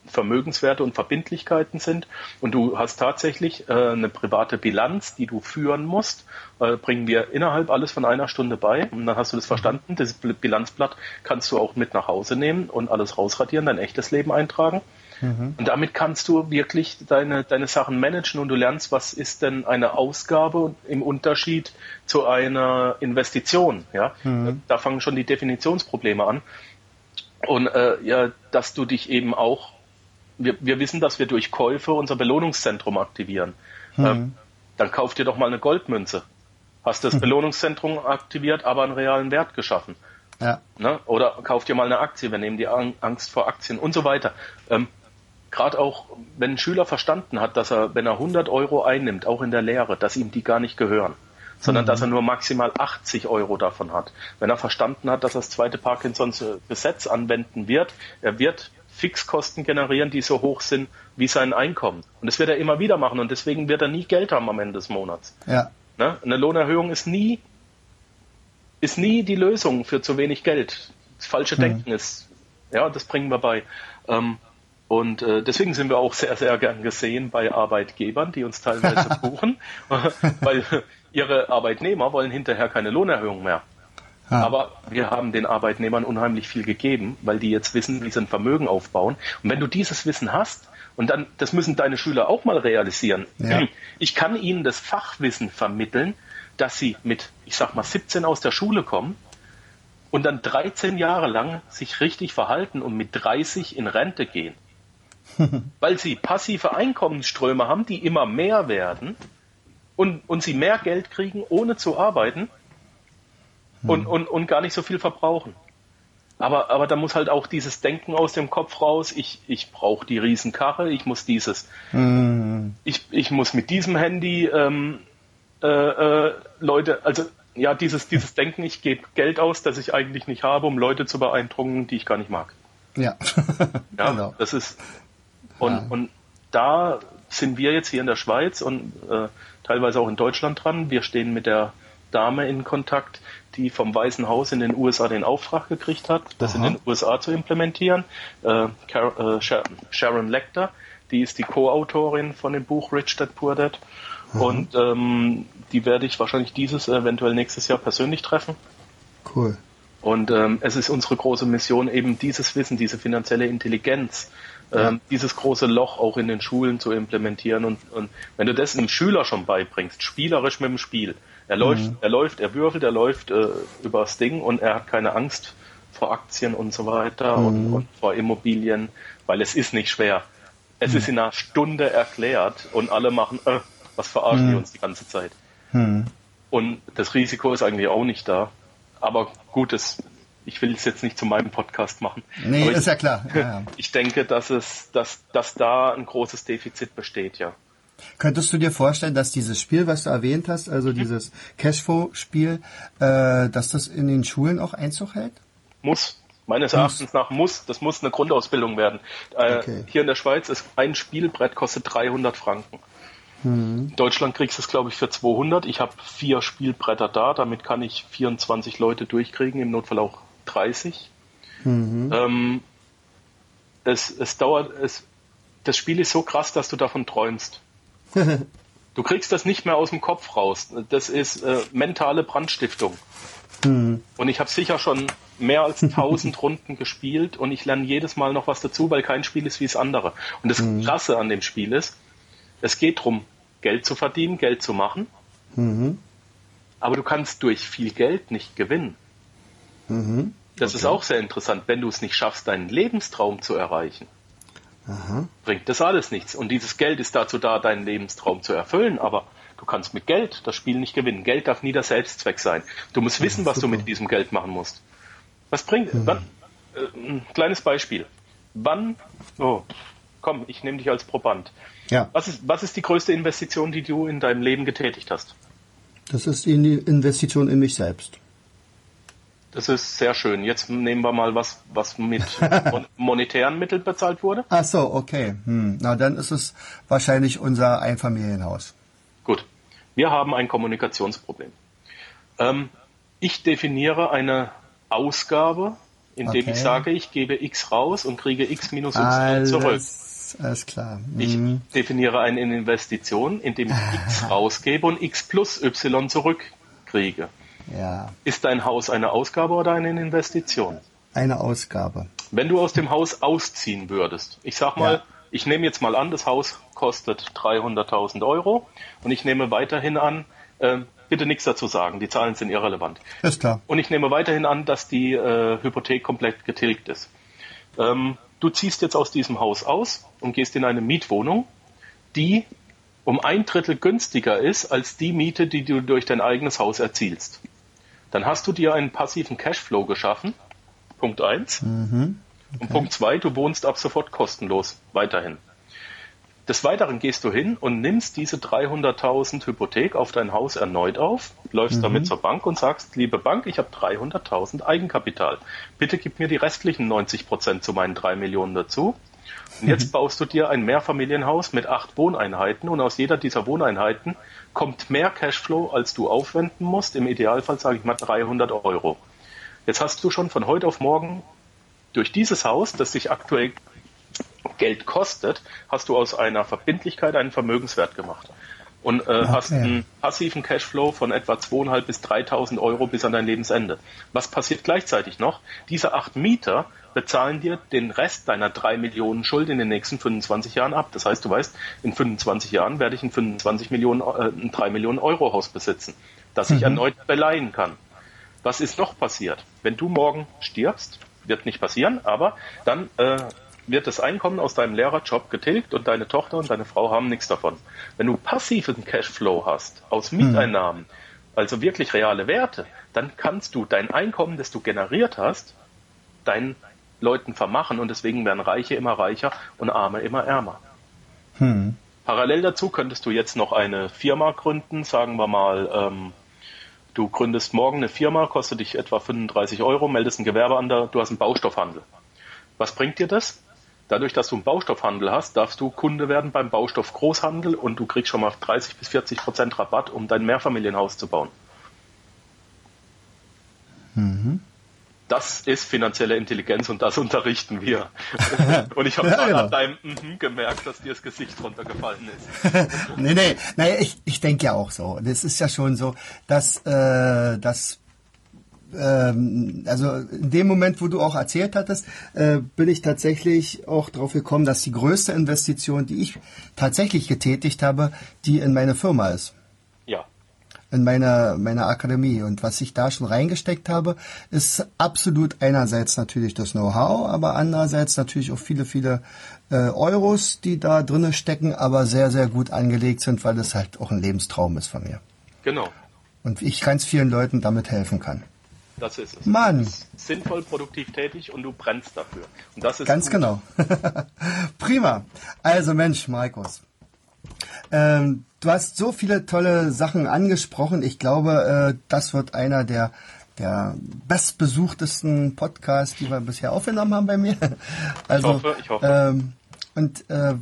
Vermögenswerte und Verbindlichkeiten sind. Und du hast tatsächlich äh, eine private Bilanz, die du führen musst. Äh, bringen wir innerhalb alles von einer Stunde bei. Und dann hast du das verstanden. Das Bilanzblatt kannst du auch mit nach Hause nehmen und alles rausradieren, dein echtes Leben eintragen. Mhm. Und damit kannst du wirklich deine, deine Sachen managen und du lernst, was ist denn eine Ausgabe im Unterschied zu einer Investition. Ja? Mhm. Da fangen schon die Definitionsprobleme an. Und äh, ja, dass du dich eben auch wir, wir wissen, dass wir durch Käufe unser Belohnungszentrum aktivieren. Mhm. Ähm, dann kauf dir doch mal eine Goldmünze. Hast das mhm. Belohnungszentrum aktiviert, aber einen realen Wert geschaffen. Ja. Ne? Oder kauf dir mal eine Aktie, wir nehmen die Angst vor Aktien und so weiter. Ähm, Gerade auch, wenn ein Schüler verstanden hat, dass er, wenn er 100 Euro einnimmt, auch in der Lehre, dass ihm die gar nicht gehören, sondern mhm. dass er nur maximal 80 Euro davon hat. Wenn er verstanden hat, dass er das zweite Parkinsons Gesetz anwenden wird, er wird Fixkosten generieren, die so hoch sind wie sein Einkommen. Und das wird er immer wieder machen und deswegen wird er nie Geld haben am Ende des Monats. Ja. Ne? Eine Lohnerhöhung ist nie, ist nie die Lösung für zu wenig Geld. Das falsche mhm. Denken ist, ja, das bringen wir bei. Ähm, und äh, deswegen sind wir auch sehr, sehr gern gesehen bei Arbeitgebern, die uns teilweise *laughs* buchen, *laughs* weil ihre Arbeitnehmer wollen hinterher keine Lohnerhöhung mehr. Ja. Aber wir haben den Arbeitnehmern unheimlich viel gegeben, weil die jetzt wissen, wie sie ein Vermögen aufbauen. Und wenn du dieses Wissen hast, und dann, das müssen deine Schüler auch mal realisieren. Ja. *clears throat* Ich kann ihnen das Fachwissen vermitteln, dass sie mit, ich sag mal, 17 aus der Schule kommen und dann 13 Jahre lang sich richtig verhalten und mit 30 in Rente gehen. *laughs* weil sie passive Einkommensströme haben, die immer mehr werden und, und sie mehr Geld kriegen, ohne zu arbeiten und, hm. und, und gar nicht so viel verbrauchen. Aber, aber da muss halt auch dieses Denken aus dem Kopf raus. Ich, ich brauche die Riesenkarre, ich muss dieses, mhm. ich, ich muss mit diesem Handy ähm, äh, äh, Leute, also ja, dieses, dieses Denken, ich gebe Geld aus, das ich eigentlich nicht habe, um Leute zu beeindrucken, die ich gar nicht mag. Ja. *laughs* ja, genau. das ist, und, ja. und da sind wir jetzt hier in der Schweiz und äh, teilweise auch in Deutschland dran. Wir stehen mit der Dame in Kontakt, die vom Weißen Haus in den USA den Auftrag gekriegt hat, das Aha. in den USA zu implementieren. Äh, äh, Sharon Lecter, die ist die Co-Autorin von dem Buch Rich Dad Poor Dad. Mhm. Und ähm, die werde ich wahrscheinlich dieses, eventuell nächstes Jahr persönlich treffen. Cool. Und ähm, es ist unsere große Mission, eben dieses Wissen, diese finanzielle Intelligenz ähm, dieses große Loch auch in den Schulen zu implementieren. Und, und wenn du das einem Schüler schon beibringst, spielerisch mit dem Spiel, er läuft, mhm. er läuft, er würfelt, er läuft äh, übers Ding und er hat keine Angst vor Aktien und so weiter mhm. und, und, vor Immobilien, weil es ist nicht schwer. Es mhm. ist in einer Stunde erklärt und alle machen, äh, was verarschen die mhm. uns die ganze Zeit. Mhm. Und das Risiko ist eigentlich auch nicht da. Aber gut, es ich will es jetzt nicht zu meinem Podcast machen. Nee, ist ja klar. Ja. *laughs* Ich denke, dass es, dass, dass da ein großes Defizit besteht, ja. Könntest du dir vorstellen, dass dieses Spiel, was du erwähnt hast, also dieses Cashflow-Spiel, äh, dass das in den Schulen auch Einzug hält? Muss. Meines Erachtens nach muss. Das muss eine Grundausbildung werden. Äh, okay. Hier in der Schweiz ist ein Spielbrett kostet 300 Franken. Mhm. In Deutschland kriegst du es, glaube ich, für 200. Ich habe vier Spielbretter da. Damit kann ich 24 Leute durchkriegen, im Notfall auch 30. Mhm. Ähm, es, es dauert, es, das Spiel ist so krass, dass du davon träumst. *laughs* du kriegst das nicht mehr aus dem Kopf raus. Das ist äh, mentale Brandstiftung. Mhm. Und ich habe sicher schon mehr als 1000 *laughs* Runden gespielt und ich lerne jedes Mal noch was dazu, weil kein Spiel ist wie das andere. Und das mhm. Krasse an dem Spiel ist, es geht darum, Geld zu verdienen, Geld zu machen. Mhm. Aber du kannst durch viel Geld nicht gewinnen. Mhm. Das okay. ist auch sehr interessant, wenn du es nicht schaffst, deinen Lebenstraum zu erreichen. Aha. Bringt das alles nichts. Und dieses Geld ist dazu da, deinen Lebenstraum zu erfüllen, aber du kannst mit Geld das Spiel nicht gewinnen. Geld darf nie der Selbstzweck sein. Du musst ja, wissen, was super. du mit diesem Geld machen musst. Was bringt. Mhm. Wann, äh, ein kleines Beispiel. Wann. Oh, komm, ich nehme dich als Proband. Ja. Was ist, was ist die größte Investition, die du in deinem Leben getätigt hast? Das ist die Investition in mich selbst. Das ist sehr schön. Jetzt nehmen wir mal was, was mit *laughs* monetären Mitteln bezahlt wurde. Ach so, okay. Hm. Na, dann ist es wahrscheinlich unser Einfamilienhaus. Gut. Wir haben ein Kommunikationsproblem. Ähm, ich definiere eine Ausgabe, indem okay. ich sage, ich gebe X raus und kriege X minus Y zurück. Alles klar. Mhm. Ich definiere eine Investition, indem ich X *laughs* rausgebe und X plus Y zurückkriege. Ja. Ist dein Haus eine Ausgabe oder eine Investition? Eine Ausgabe. Wenn du aus dem Haus ausziehen würdest, ich sag mal, ja. ich nehme jetzt mal an, das Haus kostet 300.000 Euro und ich nehme weiterhin an, äh, bitte nichts dazu sagen, die Zahlen sind irrelevant. Ist klar. Und ich nehme weiterhin an, dass die äh, Hypothek komplett getilgt ist. Ähm, du ziehst jetzt aus diesem Haus aus und gehst in eine Mietwohnung, die um ein Drittel günstiger ist als die Miete, die du durch dein eigenes Haus erzielst. Dann hast du dir einen passiven Cashflow geschaffen. Punkt eins. Mhm. Okay. Und Punkt zwei, du wohnst ab sofort kostenlos weiterhin. Des Weiteren gehst du hin und nimmst diese 300.000 Hypothek auf dein Haus erneut auf, läufst mhm. damit zur Bank und sagst, liebe Bank, ich habe 300.000 Eigenkapital. Bitte gib mir die restlichen 90 Prozent zu meinen drei Millionen dazu. Und jetzt *laughs* baust du dir ein Mehrfamilienhaus mit acht Wohneinheiten und aus jeder dieser Wohneinheiten kommt mehr Cashflow, als du aufwenden musst. Im Idealfall sage ich mal 300 Euro. Jetzt hast du schon von heute auf morgen durch dieses Haus, das sich aktuell Geld kostet, hast du aus einer Verbindlichkeit einen Vermögenswert gemacht und äh, okay. hast einen passiven Cashflow von etwa 2.500 bis 3.000 Euro bis an dein Lebensende. Was passiert gleichzeitig noch? Diese acht Mieter bezahlen dir den Rest deiner drei Millionen Schuld in den nächsten 25 Jahren ab. Das heißt, du weißt, in 25 Jahren werde ich ein 25 Millionen, äh, ein 3 Millionen Euro Haus besitzen, das ich mhm. erneut beleihen kann. Was ist noch passiert? Wenn du morgen stirbst, wird nicht passieren, aber dann äh, wird das Einkommen aus deinem Lehrerjob getilgt und deine Tochter und deine Frau haben nichts davon. Wenn du passiven Cashflow hast aus hm. Mieteinnahmen, also wirklich reale Werte, dann kannst du dein Einkommen, das du generiert hast, deinen Leuten vermachen und deswegen werden Reiche immer reicher und Arme immer ärmer. Hm. Parallel dazu könntest du jetzt noch eine Firma gründen, sagen wir mal, ähm, du gründest morgen eine Firma, kostet dich etwa 35 Euro, meldest ein Gewerbe an, du hast einen Baustoffhandel. Was bringt dir das? Dadurch, dass du einen Baustoffhandel hast, darfst du Kunde werden beim Baustoffgroßhandel und du kriegst schon mal 30 bis 40 Prozent Rabatt, um dein Mehrfamilienhaus zu bauen. Mhm. Das ist finanzielle Intelligenz und das unterrichten wir. *laughs* und ich habe ja, genau. an deinem mm gemerkt, dass dir das Gesicht runtergefallen ist. *laughs* nee, nee, naja, ich, ich denke ja auch so. Das ist ja schon so, dass, äh, dass ähm, also in dem Moment, wo du auch erzählt hattest, äh, bin ich tatsächlich auch drauf gekommen, dass die größte Investition, die ich tatsächlich getätigt habe, die in meine Firma ist. In meiner, meiner Akademie. Und was ich da schon reingesteckt habe, ist absolut einerseits natürlich das Know-how, aber andererseits natürlich auch viele, viele äh, Euros, die da drinnen stecken, aber sehr, sehr gut angelegt sind, weil das halt auch ein Lebenstraum ist von mir. Genau. Und ich ganz vielen Leuten damit helfen kann. Das ist es. Mann. Sinnvoll produktiv tätig und du brennst dafür. Und das ist Ganz gut. genau. *laughs* Prima. Also Mensch, Markus. Ähm, du hast so viele tolle Sachen angesprochen. Ich glaube, äh, das wird einer der der bestbesuchtesten Podcasts, die wir bisher aufgenommen haben bei mir. *laughs* Also, ich hoffe, ich hoffe. Ähm, und äh,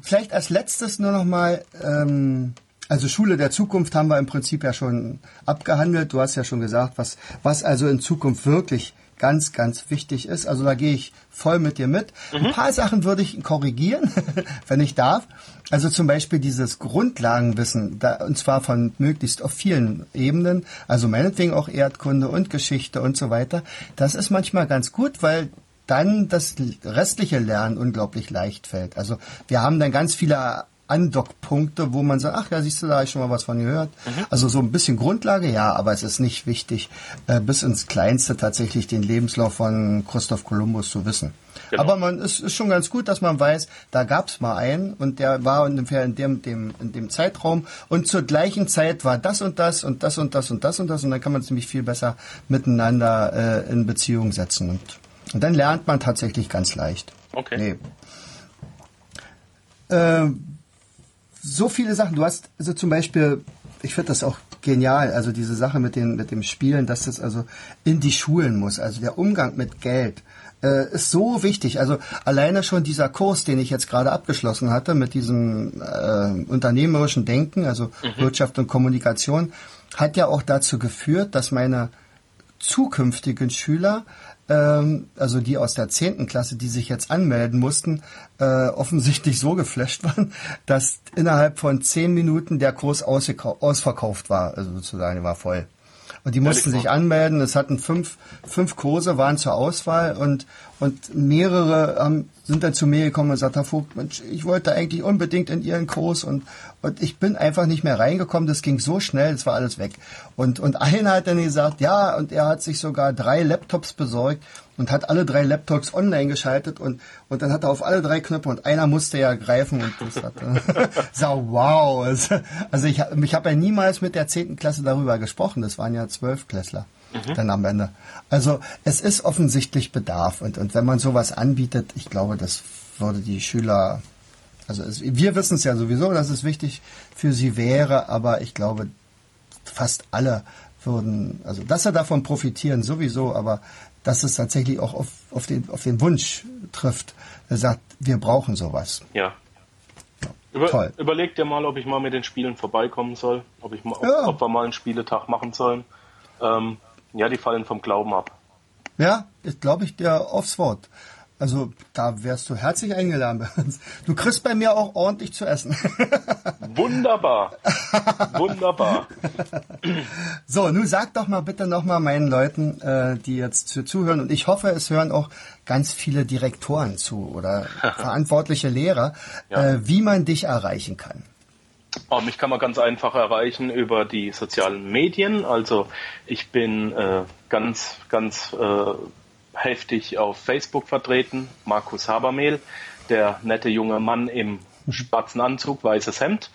vielleicht als letztes nur noch mal ähm, also Schule der Zukunft haben wir im Prinzip ja schon abgehandelt. Du hast ja schon gesagt, was, was also in Zukunft wirklich ganz, ganz wichtig ist. Also da gehe ich voll mit dir mit. Mhm. Ein paar Sachen würde ich korrigieren, *laughs* wenn ich darf. Also zum Beispiel dieses Grundlagenwissen, da, und zwar von möglichst auf vielen Ebenen, also meinetwegen auch Erdkunde und Geschichte und so weiter. Das ist manchmal ganz gut, weil dann das restliche Lernen unglaublich leicht fällt. Also wir haben dann ganz viele Andockpunkte, wo man sagt, ach ja, siehst du, da habe ich schon mal was von gehört. Mhm. Also so ein bisschen Grundlage, ja, aber es ist nicht wichtig, äh, bis ins Kleinste tatsächlich den Lebenslauf von Christoph Kolumbus zu wissen. Genau. Aber man ist, ist schon ganz gut, dass man weiß, da gab es mal einen und der war ungefähr in dem, dem, in dem Zeitraum und zur gleichen Zeit war das und das und das und das und das und das und dann kann man es nämlich viel besser miteinander äh, in Beziehung setzen und, und dann lernt man tatsächlich ganz leicht. Okay. Nee. Äh, so viele Sachen. Du hast also zum Beispiel, ich finde das auch genial, also diese Sache mit, den, mit dem Spielen, dass das also in die Schulen muss. Also der Umgang mit Geld äh, ist so wichtig. Also alleine schon dieser Kurs, den ich jetzt gerade abgeschlossen hatte mit diesem äh, unternehmerischen Denken, also mhm. Wirtschaft und Kommunikation, hat ja auch dazu geführt, dass meine zukünftigen Schüler also die aus der zehnten Klasse, die sich jetzt anmelden mussten, äh, offensichtlich so geflasht *laughs* waren, dass innerhalb von zehn Minuten der Kurs ausverkauft war, also sozusagen war voll. Und die mussten sich anmelden. Es hatten fünf, fünf Kurse, waren zur Auswahl und, und mehrere haben, sind dann zu mir gekommen und gesagt, Herr Vogt, Mensch, ich wollte eigentlich unbedingt in Ihren Kurs und, und ich bin einfach nicht mehr reingekommen. Das ging so schnell, es war alles weg. Und, und einer hat dann gesagt, ja, und er hat sich sogar drei Laptops besorgt und hat alle drei Laptops online geschaltet und, und dann hat er auf alle drei Knöpfe und einer musste ja greifen und das hat *laughs* so wow. Also ich, ich habe ja niemals mit der zehnten Klasse darüber gesprochen. Das waren ja zwölf Klässler mhm. dann am Ende. Also es ist offensichtlich Bedarf und, und wenn man sowas anbietet, ich glaube, das würde die Schüler, also es, wir wissen es ja sowieso, dass es wichtig für sie wäre, aber ich glaube, fast alle würden, also dass sie davon profitieren sowieso, aber dass es tatsächlich auch auf, auf, den, auf den Wunsch trifft. Er sagt, wir brauchen sowas. Ja. Über, Toll. Überleg dir mal, ob ich mal mit den Spielen vorbeikommen soll, ob, ich mal, ob, Ja. ob wir mal einen Spieletag machen sollen. Ähm, ja, die fallen vom Glauben ab. Ja, das glaube ich dir aufs Wort. Also da wärst du herzlich eingeladen bei uns. Du kriegst bei mir auch ordentlich zu essen. Wunderbar. Wunderbar. *laughs* So, nun sag doch mal bitte nochmal meinen Leuten, äh, die jetzt zu, zuhören, und ich hoffe, es hören auch ganz viele Direktoren zu oder *laughs* verantwortliche Lehrer, Ja. äh, wie man dich erreichen kann. Oh, mich kann man ganz einfach erreichen über die sozialen Medien. Also ich bin äh, ganz, ganz äh, heftig auf Facebook vertreten. Markus Habermehl, der nette junge Mann im schwarzen Anzug, weißes Hemd.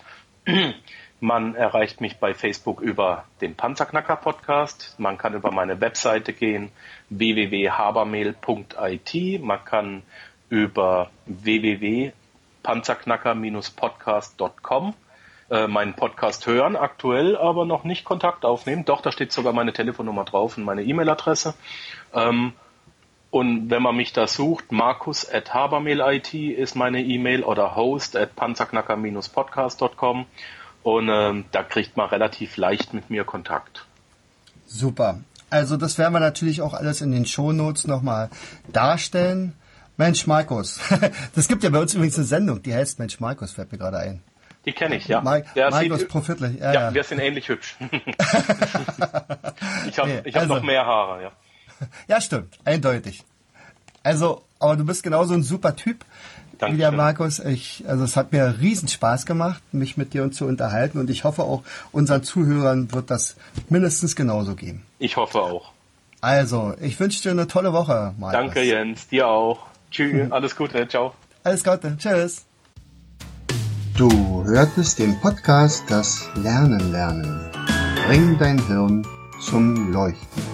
*clears throat* Man erreicht mich bei Facebook über den Panzerknacker Podcast. Man kann über meine Webseite gehen, www.habermehl.it. Man kann über www.panzerknacker-podcast.com äh, meinen Podcast hören, aktuell aber noch nicht Kontakt aufnehmen. Doch, da steht sogar meine Telefonnummer drauf und meine E-Mail-Adresse. Ähm, und wenn man mich da sucht, markus at habermehl.it ist meine E-Mail oder host at panzerknacker-podcast.com und ähm, da kriegt man relativ leicht mit mir Kontakt. Super. Also das werden wir natürlich auch alles in den Shownotes nochmal darstellen. Mensch, Markus. *laughs* Das gibt ja bei uns übrigens eine Sendung, die heißt Mensch, Markus, fällt mir gerade ein. Die kenne ich, ja. Ma Der Markus sieht- Profitler. ja, Ja, ja. wir sind ähnlich hübsch. *laughs* *laughs* ich habe Nee, hab also- noch mehr Haare, ja. *laughs* ja, stimmt. Eindeutig. Also, aber du bist genauso ein super Typ wie der Dankeschön. Markus. Ich, also es hat mir riesen Spaß gemacht, mich mit dir zu unterhalten und ich hoffe auch unseren Zuhörern wird das mindestens genauso gehen. Ich hoffe auch. Also, ich wünsche dir eine tolle Woche, Markus. Danke, Jens. Dir auch. Tschüss. Alles Gute. Ciao. Alles Gute. Tschüss. Du hörtest den Podcast Das Lernen lernen. Bring dein Hirn zum Leuchten.